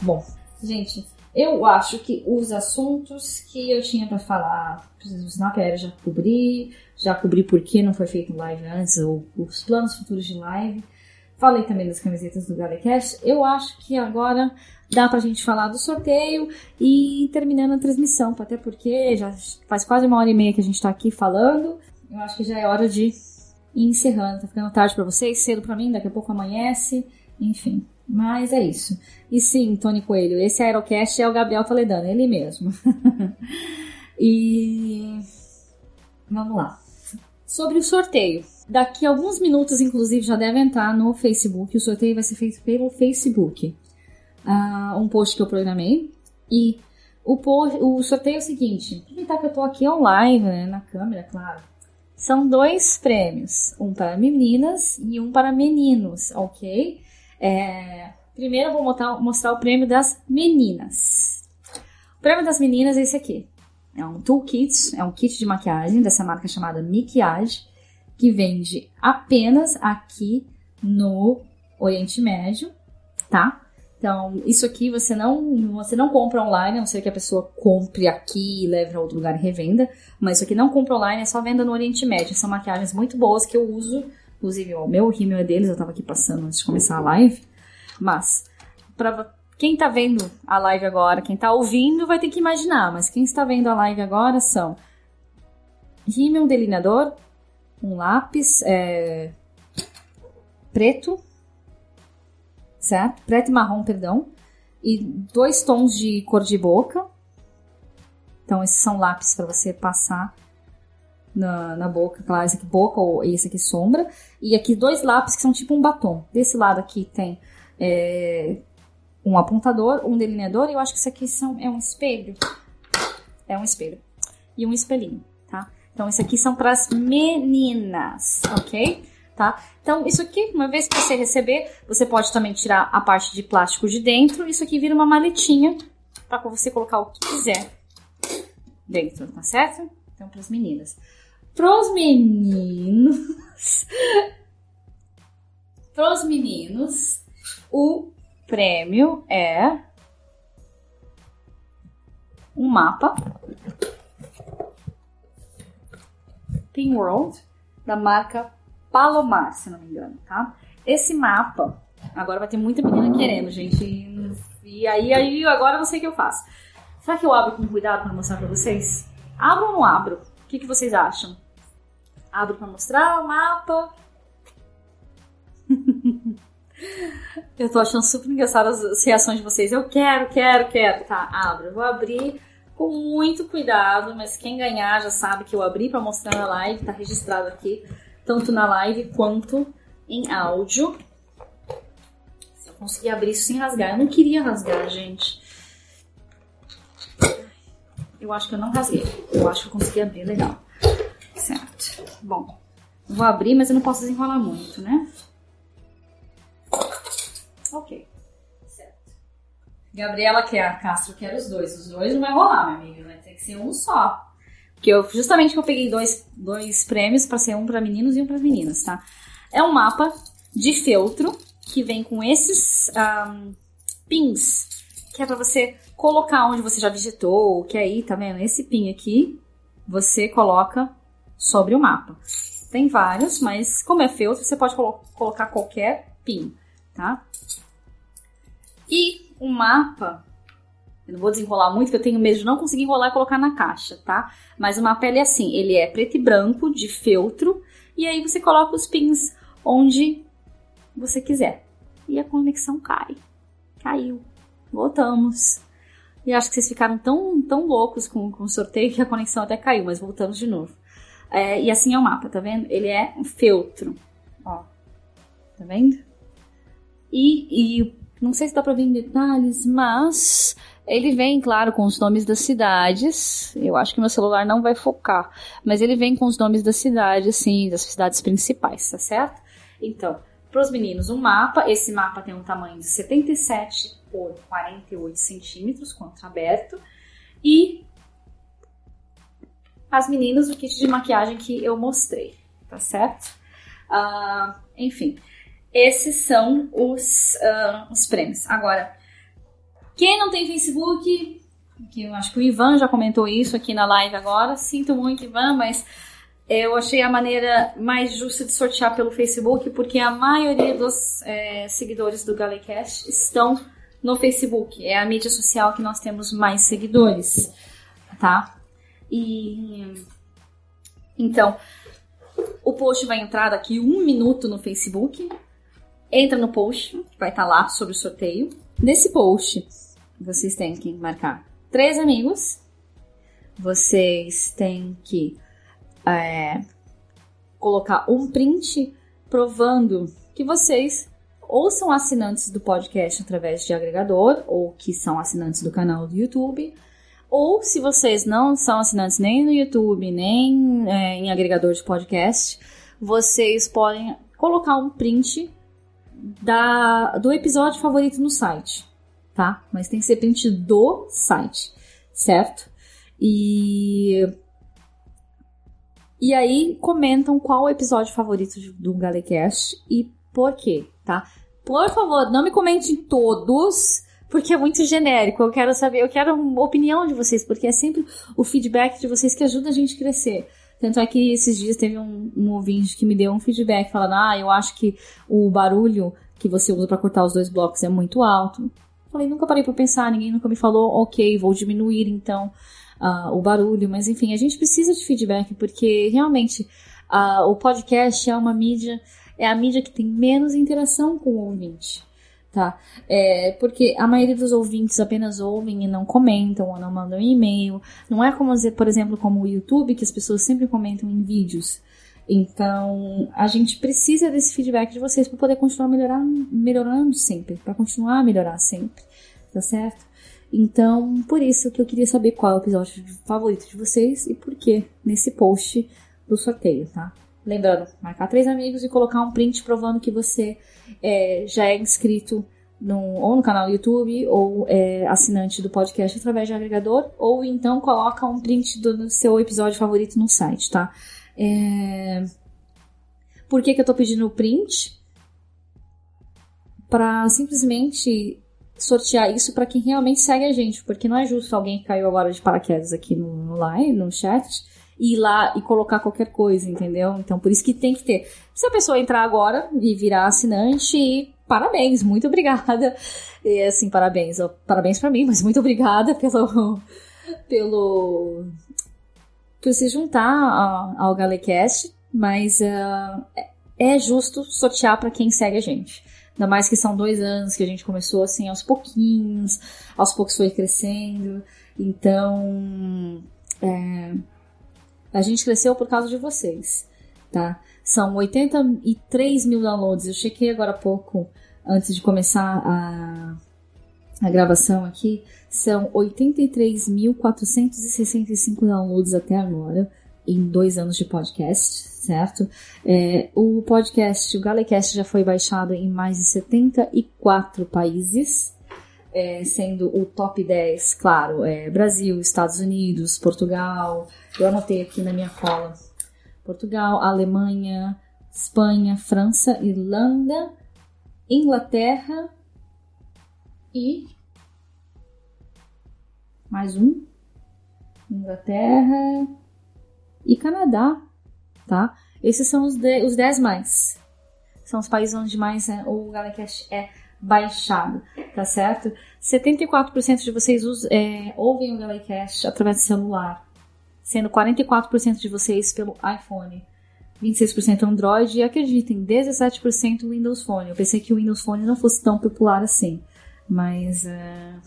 Bom, gente, eu acho que os assuntos que eu tinha para falar do Snap Air já cobri, já cobri por que não foi feito live antes, ou os planos futuros de live. Falei também das camisetas do Galecast. Eu acho que agora dá pra gente falar do sorteio e terminando a transmissão, até porque já faz quase uma hora e meia que a gente tá aqui falando. Eu acho que já é hora de ir encerrando. Tá ficando tarde para vocês, cedo para mim, daqui a pouco amanhece. Enfim, mas é isso. E sim, Tony Coelho, esse Aerocast é o Gabriel Toledano, ele mesmo. (laughs) e vamos lá. Sobre o sorteio. Daqui a alguns minutos, inclusive, já deve entrar no Facebook. O sorteio vai ser feito pelo Facebook. Uh, um post que eu programei. E o, o sorteio é o seguinte: aproveitar que eu tô aqui online, né, na câmera, claro. São dois prêmios, um para meninas e um para meninos, ok? É, primeiro eu vou mostrar, mostrar o prêmio das meninas. O prêmio das meninas é esse aqui. É um toolkit, é um kit de maquiagem dessa marca chamada Maquiage, que vende apenas aqui no Oriente Médio, tá? Então, isso aqui você não, você não compra online, a não ser que a pessoa compre aqui e leve para outro lugar e revenda. Mas isso aqui não compra online, é só venda no Oriente Médio. São maquiagens muito boas que eu uso. Inclusive, o meu rímel é deles, eu tava aqui passando antes de começar a live. Mas, para quem tá vendo a live agora, quem tá ouvindo vai ter que imaginar, mas quem está vendo a live agora são rímel delineador, um lápis é, preto, certo? Preto e marrom, perdão. E dois tons de cor de boca. Então, esses são lápis para você passar na, na boca. Claro, esse aqui boca ou esse aqui sombra. E aqui dois lápis que são tipo um batom. Desse lado aqui tem é, um apontador, um delineador. E eu acho que isso aqui são, é um espelho. É um espelho. E um espelhinho, tá? Então, esse aqui são para as meninas, ok? tá? Então, isso aqui, uma vez que você receber, você pode também tirar a parte de plástico de dentro. Isso aqui vira uma maletinha para você colocar o que quiser dentro, tá certo? Então, para as meninas. Para os meninos, para os meninos, o prêmio é um mapa Pin World da marca Palomar, se não me engano, tá? Esse mapa, agora vai ter muita menina querendo, gente. E aí, aí agora eu sei o que eu faço. Será que eu abro com cuidado para mostrar para vocês? Abro ou não abro? O que, que vocês acham? Abro para mostrar o mapa? (laughs) eu tô achando super engraçado as reações de vocês. Eu quero, quero, quero. Tá, abro. Vou abrir com muito cuidado, mas quem ganhar já sabe que eu abri para mostrar na live, tá registrado aqui tanto na live quanto em áudio. Se eu conseguir abrir isso sem rasgar. Eu não queria rasgar, gente. Eu acho que eu não rasguei. Eu acho que eu consegui abrir legal. Bom, vou abrir, mas eu não posso desenrolar muito, né? Ok. Certo. Gabriela quer, Castro quer os dois. Os dois não vai rolar, minha amiga. Vai ter que ser um só. Que eu, justamente que eu peguei dois, dois prêmios para ser um para meninos e um para meninas, tá? É um mapa de feltro que vem com esses um, pins, que é para você colocar onde você já digitou, que aí, tá vendo? Esse pin aqui, você coloca sobre o mapa. Tem vários, mas como é feltro, você pode colo colocar qualquer pin, tá? E o mapa eu não vou desenrolar muito, porque eu tenho medo de não conseguir enrolar e colocar na caixa, tá? Mas uma pele é assim, ele é preto e branco, de feltro, e aí você coloca os pins onde você quiser. E a conexão cai. Caiu. Voltamos. E acho que vocês ficaram tão, tão loucos com, com o sorteio que a conexão até caiu, mas voltamos de novo. É, e assim é o mapa, tá vendo? Ele é um feltro. Ó. Tá vendo? E, e não sei se dá pra ver em detalhes, mas ele vem, claro, com os nomes das cidades. Eu acho que meu celular não vai focar, mas ele vem com os nomes das cidades, sim, das cidades principais, tá certo? Então, para os meninos, um mapa. Esse mapa tem um tamanho de 77 por 48 centímetros, contra aberto. E as meninas, o kit de maquiagem que eu mostrei, tá certo? Uh, enfim, esses são os, uh, os prêmios. Agora, quem não tem Facebook, que eu acho que o Ivan já comentou isso aqui na live agora, sinto muito, Ivan, mas eu achei a maneira mais justa de sortear pelo Facebook, porque a maioria dos é, seguidores do Galecast estão no Facebook. É a mídia social que nós temos mais seguidores, tá? E então, o post vai entrar daqui um minuto no Facebook. Entra no post, que vai estar lá sobre o sorteio. Nesse post, vocês têm que marcar três amigos, vocês têm que é, colocar um print provando que vocês ou são assinantes do podcast através de agregador, ou que são assinantes do canal do YouTube, ou se vocês não são assinantes nem no YouTube, nem é, em agregador de podcast, vocês podem colocar um print da, do episódio favorito no site tá? Mas tem que ser print do site, certo? E e aí comentam qual o episódio favorito do Galecast e por quê, tá? Por favor, não me comentem todos, porque é muito genérico. Eu quero saber, eu quero opinião de vocês, porque é sempre o feedback de vocês que ajuda a gente a crescer. Tanto é que esses dias teve um, um ouvinte que me deu um feedback falando: Ah, eu acho que o barulho que você usa para cortar os dois blocos é muito alto. Falei, nunca parei para pensar, ninguém nunca me falou, ok, vou diminuir então uh, o barulho, mas enfim, a gente precisa de feedback porque realmente uh, o podcast é uma mídia, é a mídia que tem menos interação com o ouvinte. Tá? É, porque a maioria dos ouvintes apenas ouvem e não comentam ou não mandam e-mail. Não é como, por exemplo, como o YouTube, que as pessoas sempre comentam em vídeos. Então, a gente precisa desse feedback de vocês para poder continuar melhorando, melhorando sempre, para continuar a melhorar sempre, tá certo? Então, por isso que eu queria saber qual é o episódio favorito de vocês e por que nesse post do sorteio, tá? Lembrando, marcar três amigos e colocar um print provando que você é, já é inscrito no, ou no canal do YouTube ou é, assinante do podcast através de agregador, ou então coloca um print do seu episódio favorito no site, tá? É... Por que, que eu tô pedindo o print? Para simplesmente sortear isso para quem realmente segue a gente, porque não é justo alguém que caiu agora de paraquedas aqui no, no live, no chat, ir lá e colocar qualquer coisa, entendeu? Então por isso que tem que ter. Se a pessoa entrar agora e virar assinante, parabéns, muito obrigada. E assim, parabéns, parabéns para mim, mas muito obrigada pelo (laughs) pelo por se juntar ao Galecast, mas uh, é justo sortear para quem segue a gente. Ainda mais que são dois anos que a gente começou assim aos pouquinhos, aos poucos foi crescendo. Então, é, a gente cresceu por causa de vocês, tá? São 83 mil downloads. Eu chequei agora há pouco, antes de começar a, a gravação aqui. São 83.465 downloads até agora, em dois anos de podcast certo? É, o podcast, o Galecast já foi baixado em mais de 74 países, é, sendo o top 10, claro, é, Brasil, Estados Unidos, Portugal, eu anotei aqui na minha cola, Portugal, Alemanha, Espanha, França, Irlanda, Inglaterra e mais um, Inglaterra e Canadá tá? Esses são os, de, os 10 mais. São os países onde mais é, o Galecast é baixado, tá certo? 74% de vocês é, ouvem o Galecast através do celular, sendo 44% de vocês pelo iPhone, 26% Android e acreditem, 17% Windows Phone. Eu pensei que o Windows Phone não fosse tão popular assim, mas uh,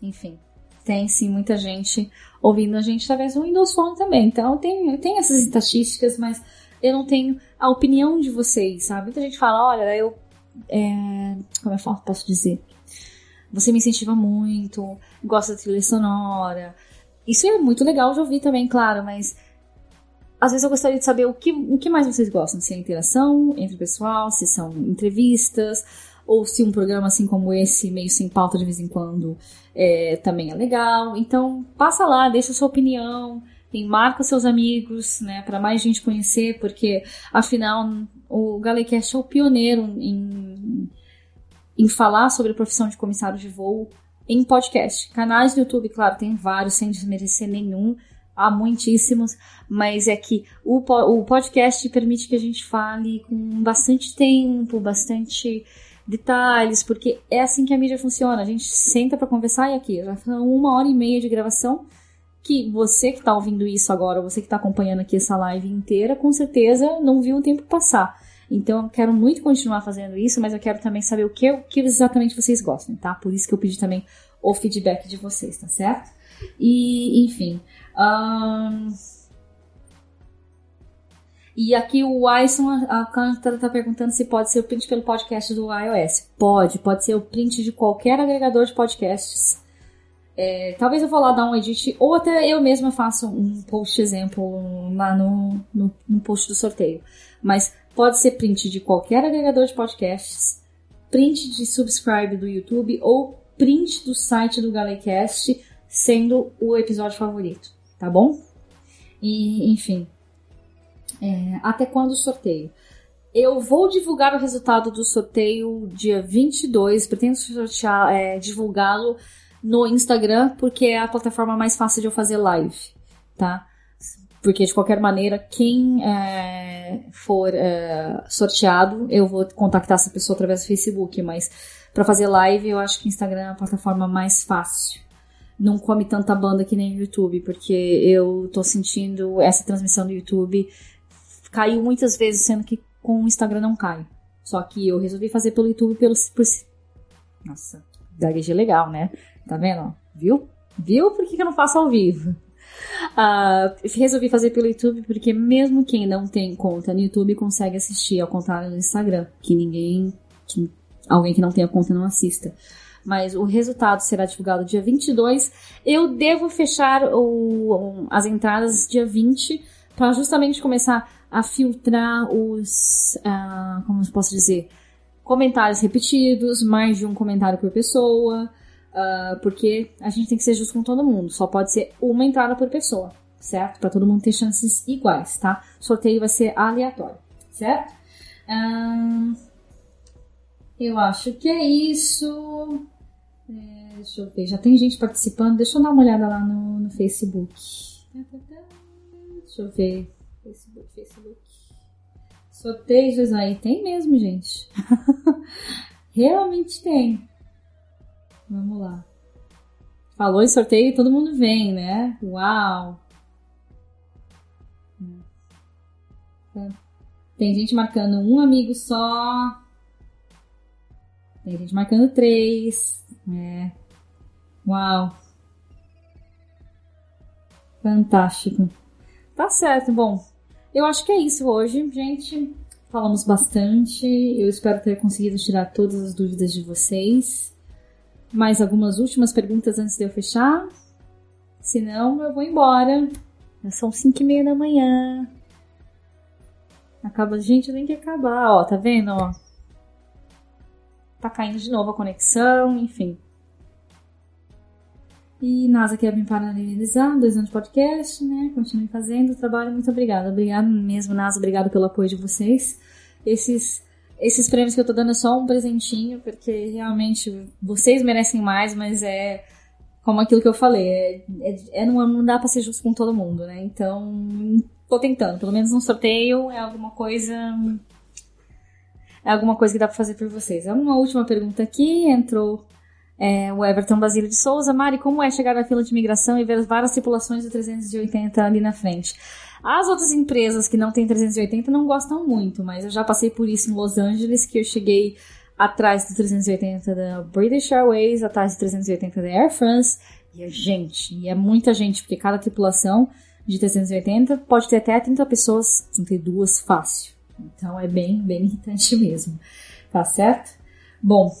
enfim tem sim muita gente ouvindo a gente através do Windows Phone também. Então tem, tem essas estatísticas, mas eu não tenho a opinião de vocês, sabe? Muita gente fala, olha, eu. É, como eu posso dizer? Você me incentiva muito, gosta da trilha sonora. Isso é muito legal de ouvir também, claro, mas às vezes eu gostaria de saber o que, o que mais vocês gostam. Se é interação entre o pessoal, se são entrevistas, ou se um programa assim como esse, meio sem pauta de vez em quando, é, também é legal. Então, passa lá, deixa sua opinião, tem, marca seus amigos, né, para mais gente conhecer, porque afinal o Galecast é o pioneiro em, em falar sobre a profissão de comissário de voo em podcast. Canais no YouTube, claro, tem vários, sem desmerecer nenhum, há muitíssimos, mas é que o, o podcast permite que a gente fale com bastante tempo, bastante detalhes, porque é assim que a mídia funciona. A gente senta para conversar e aqui, já foi uma hora e meia de gravação que você que está ouvindo isso agora, você que está acompanhando aqui essa live inteira, com certeza não viu o tempo passar. Então eu quero muito continuar fazendo isso, mas eu quero também saber o que, o que exatamente vocês gostam, tá? Por isso que eu pedi também o feedback de vocês, tá certo? E, enfim. Um... E aqui o Ison, a Cântara tá perguntando se pode ser o print pelo podcast do iOS. Pode, pode ser o print de qualquer agregador de podcasts. É, talvez eu vou lá dar um edit, ou até eu mesma faça um post exemplo lá no, no, no post do sorteio. Mas pode ser print de qualquer agregador de podcasts, print de subscribe do YouTube ou print do site do Galecast sendo o episódio favorito, tá bom? E, enfim, é, até quando o sorteio? Eu vou divulgar o resultado do sorteio dia 22, pretendo é, divulgá-lo no Instagram, porque é a plataforma mais fácil de eu fazer live, tá? Porque de qualquer maneira, quem é, for é, sorteado, eu vou contactar essa pessoa através do Facebook, mas para fazer live eu acho que Instagram é a plataforma mais fácil. Não come tanta banda que nem o YouTube, porque eu tô sentindo essa transmissão do YouTube caiu muitas vezes, sendo que com o Instagram não cai. Só que eu resolvi fazer pelo YouTube pelo. Por... Nossa, gaguejei legal, né? Tá vendo? Viu? Viu? Por que, que eu não faço ao vivo? Uh, resolvi fazer pelo YouTube porque mesmo quem não tem conta no YouTube consegue assistir, ao contrário do Instagram, que ninguém, que alguém que não tenha conta não assista. Mas o resultado será divulgado dia 22. Eu devo fechar o, as entradas dia 20 para justamente começar a filtrar os, uh, como eu posso dizer, comentários repetidos, mais de um comentário por pessoa, Uh, porque a gente tem que ser justo com todo mundo. Só pode ser uma entrada por pessoa, certo? Para todo mundo ter chances iguais, tá? O sorteio vai ser aleatório, certo? Uh, eu acho que é isso. É, deixa eu ver, já tem gente participando. Deixa eu dar uma olhada lá no, no Facebook. Deixa eu ver. Facebook, Facebook. Sorteios aí. Tem mesmo, gente. (laughs) Realmente tem. Vamos lá. Falou em sorteio, todo mundo vem, né? Uau! Tem gente marcando um amigo só. Tem gente marcando três. É. Uau! Fantástico. Tá certo. Bom, eu acho que é isso hoje, gente. Falamos bastante. Eu espero ter conseguido tirar todas as dúvidas de vocês. Mais algumas últimas perguntas antes de eu fechar? Se não, eu vou embora. Já são 5 e meia da manhã. Acaba, gente, tem que acabar, ó, tá vendo, ó? Tá caindo de novo a conexão, enfim. E NASA quer me paralelizar, dois anos de podcast, né? Continue fazendo o trabalho, muito obrigada. Obrigada mesmo, NASA, obrigado pelo apoio de vocês. Esses esses prêmios que eu tô dando é só um presentinho, porque realmente vocês merecem mais, mas é como aquilo que eu falei, é, é, é não, não dá pra ser justo com todo mundo, né? Então, tô tentando, pelo menos um sorteio é alguma coisa. É alguma coisa que dá pra fazer por vocês. Uma última pergunta aqui, entrou é, o Everton Basílio de Souza. Mari, como é chegar na fila de imigração e ver várias tripulações do 380 ali na frente? As outras empresas que não têm 380 não gostam muito, mas eu já passei por isso em Los Angeles, que eu cheguei atrás do 380 da British Airways, atrás do 380 da Air France, e é gente, e é muita gente, porque cada tripulação de 380 pode ter até 30 pessoas, não ter duas fácil. Então é bem, bem irritante mesmo. Tá certo? Bom,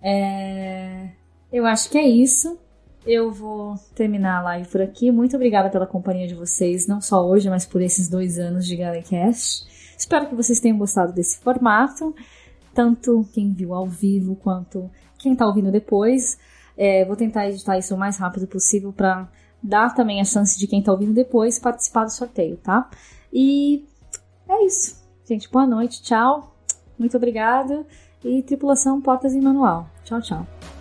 é... eu acho que é isso eu vou terminar a live por aqui. Muito obrigada pela companhia de vocês, não só hoje, mas por esses dois anos de Galecast. Espero que vocês tenham gostado desse formato, tanto quem viu ao vivo quanto quem está ouvindo depois. É, vou tentar editar isso o mais rápido possível para dar também a chance de quem está ouvindo depois participar do sorteio, tá? E é isso. Gente, boa noite, tchau. Muito obrigada. E tripulação Portas em Manual. Tchau, tchau.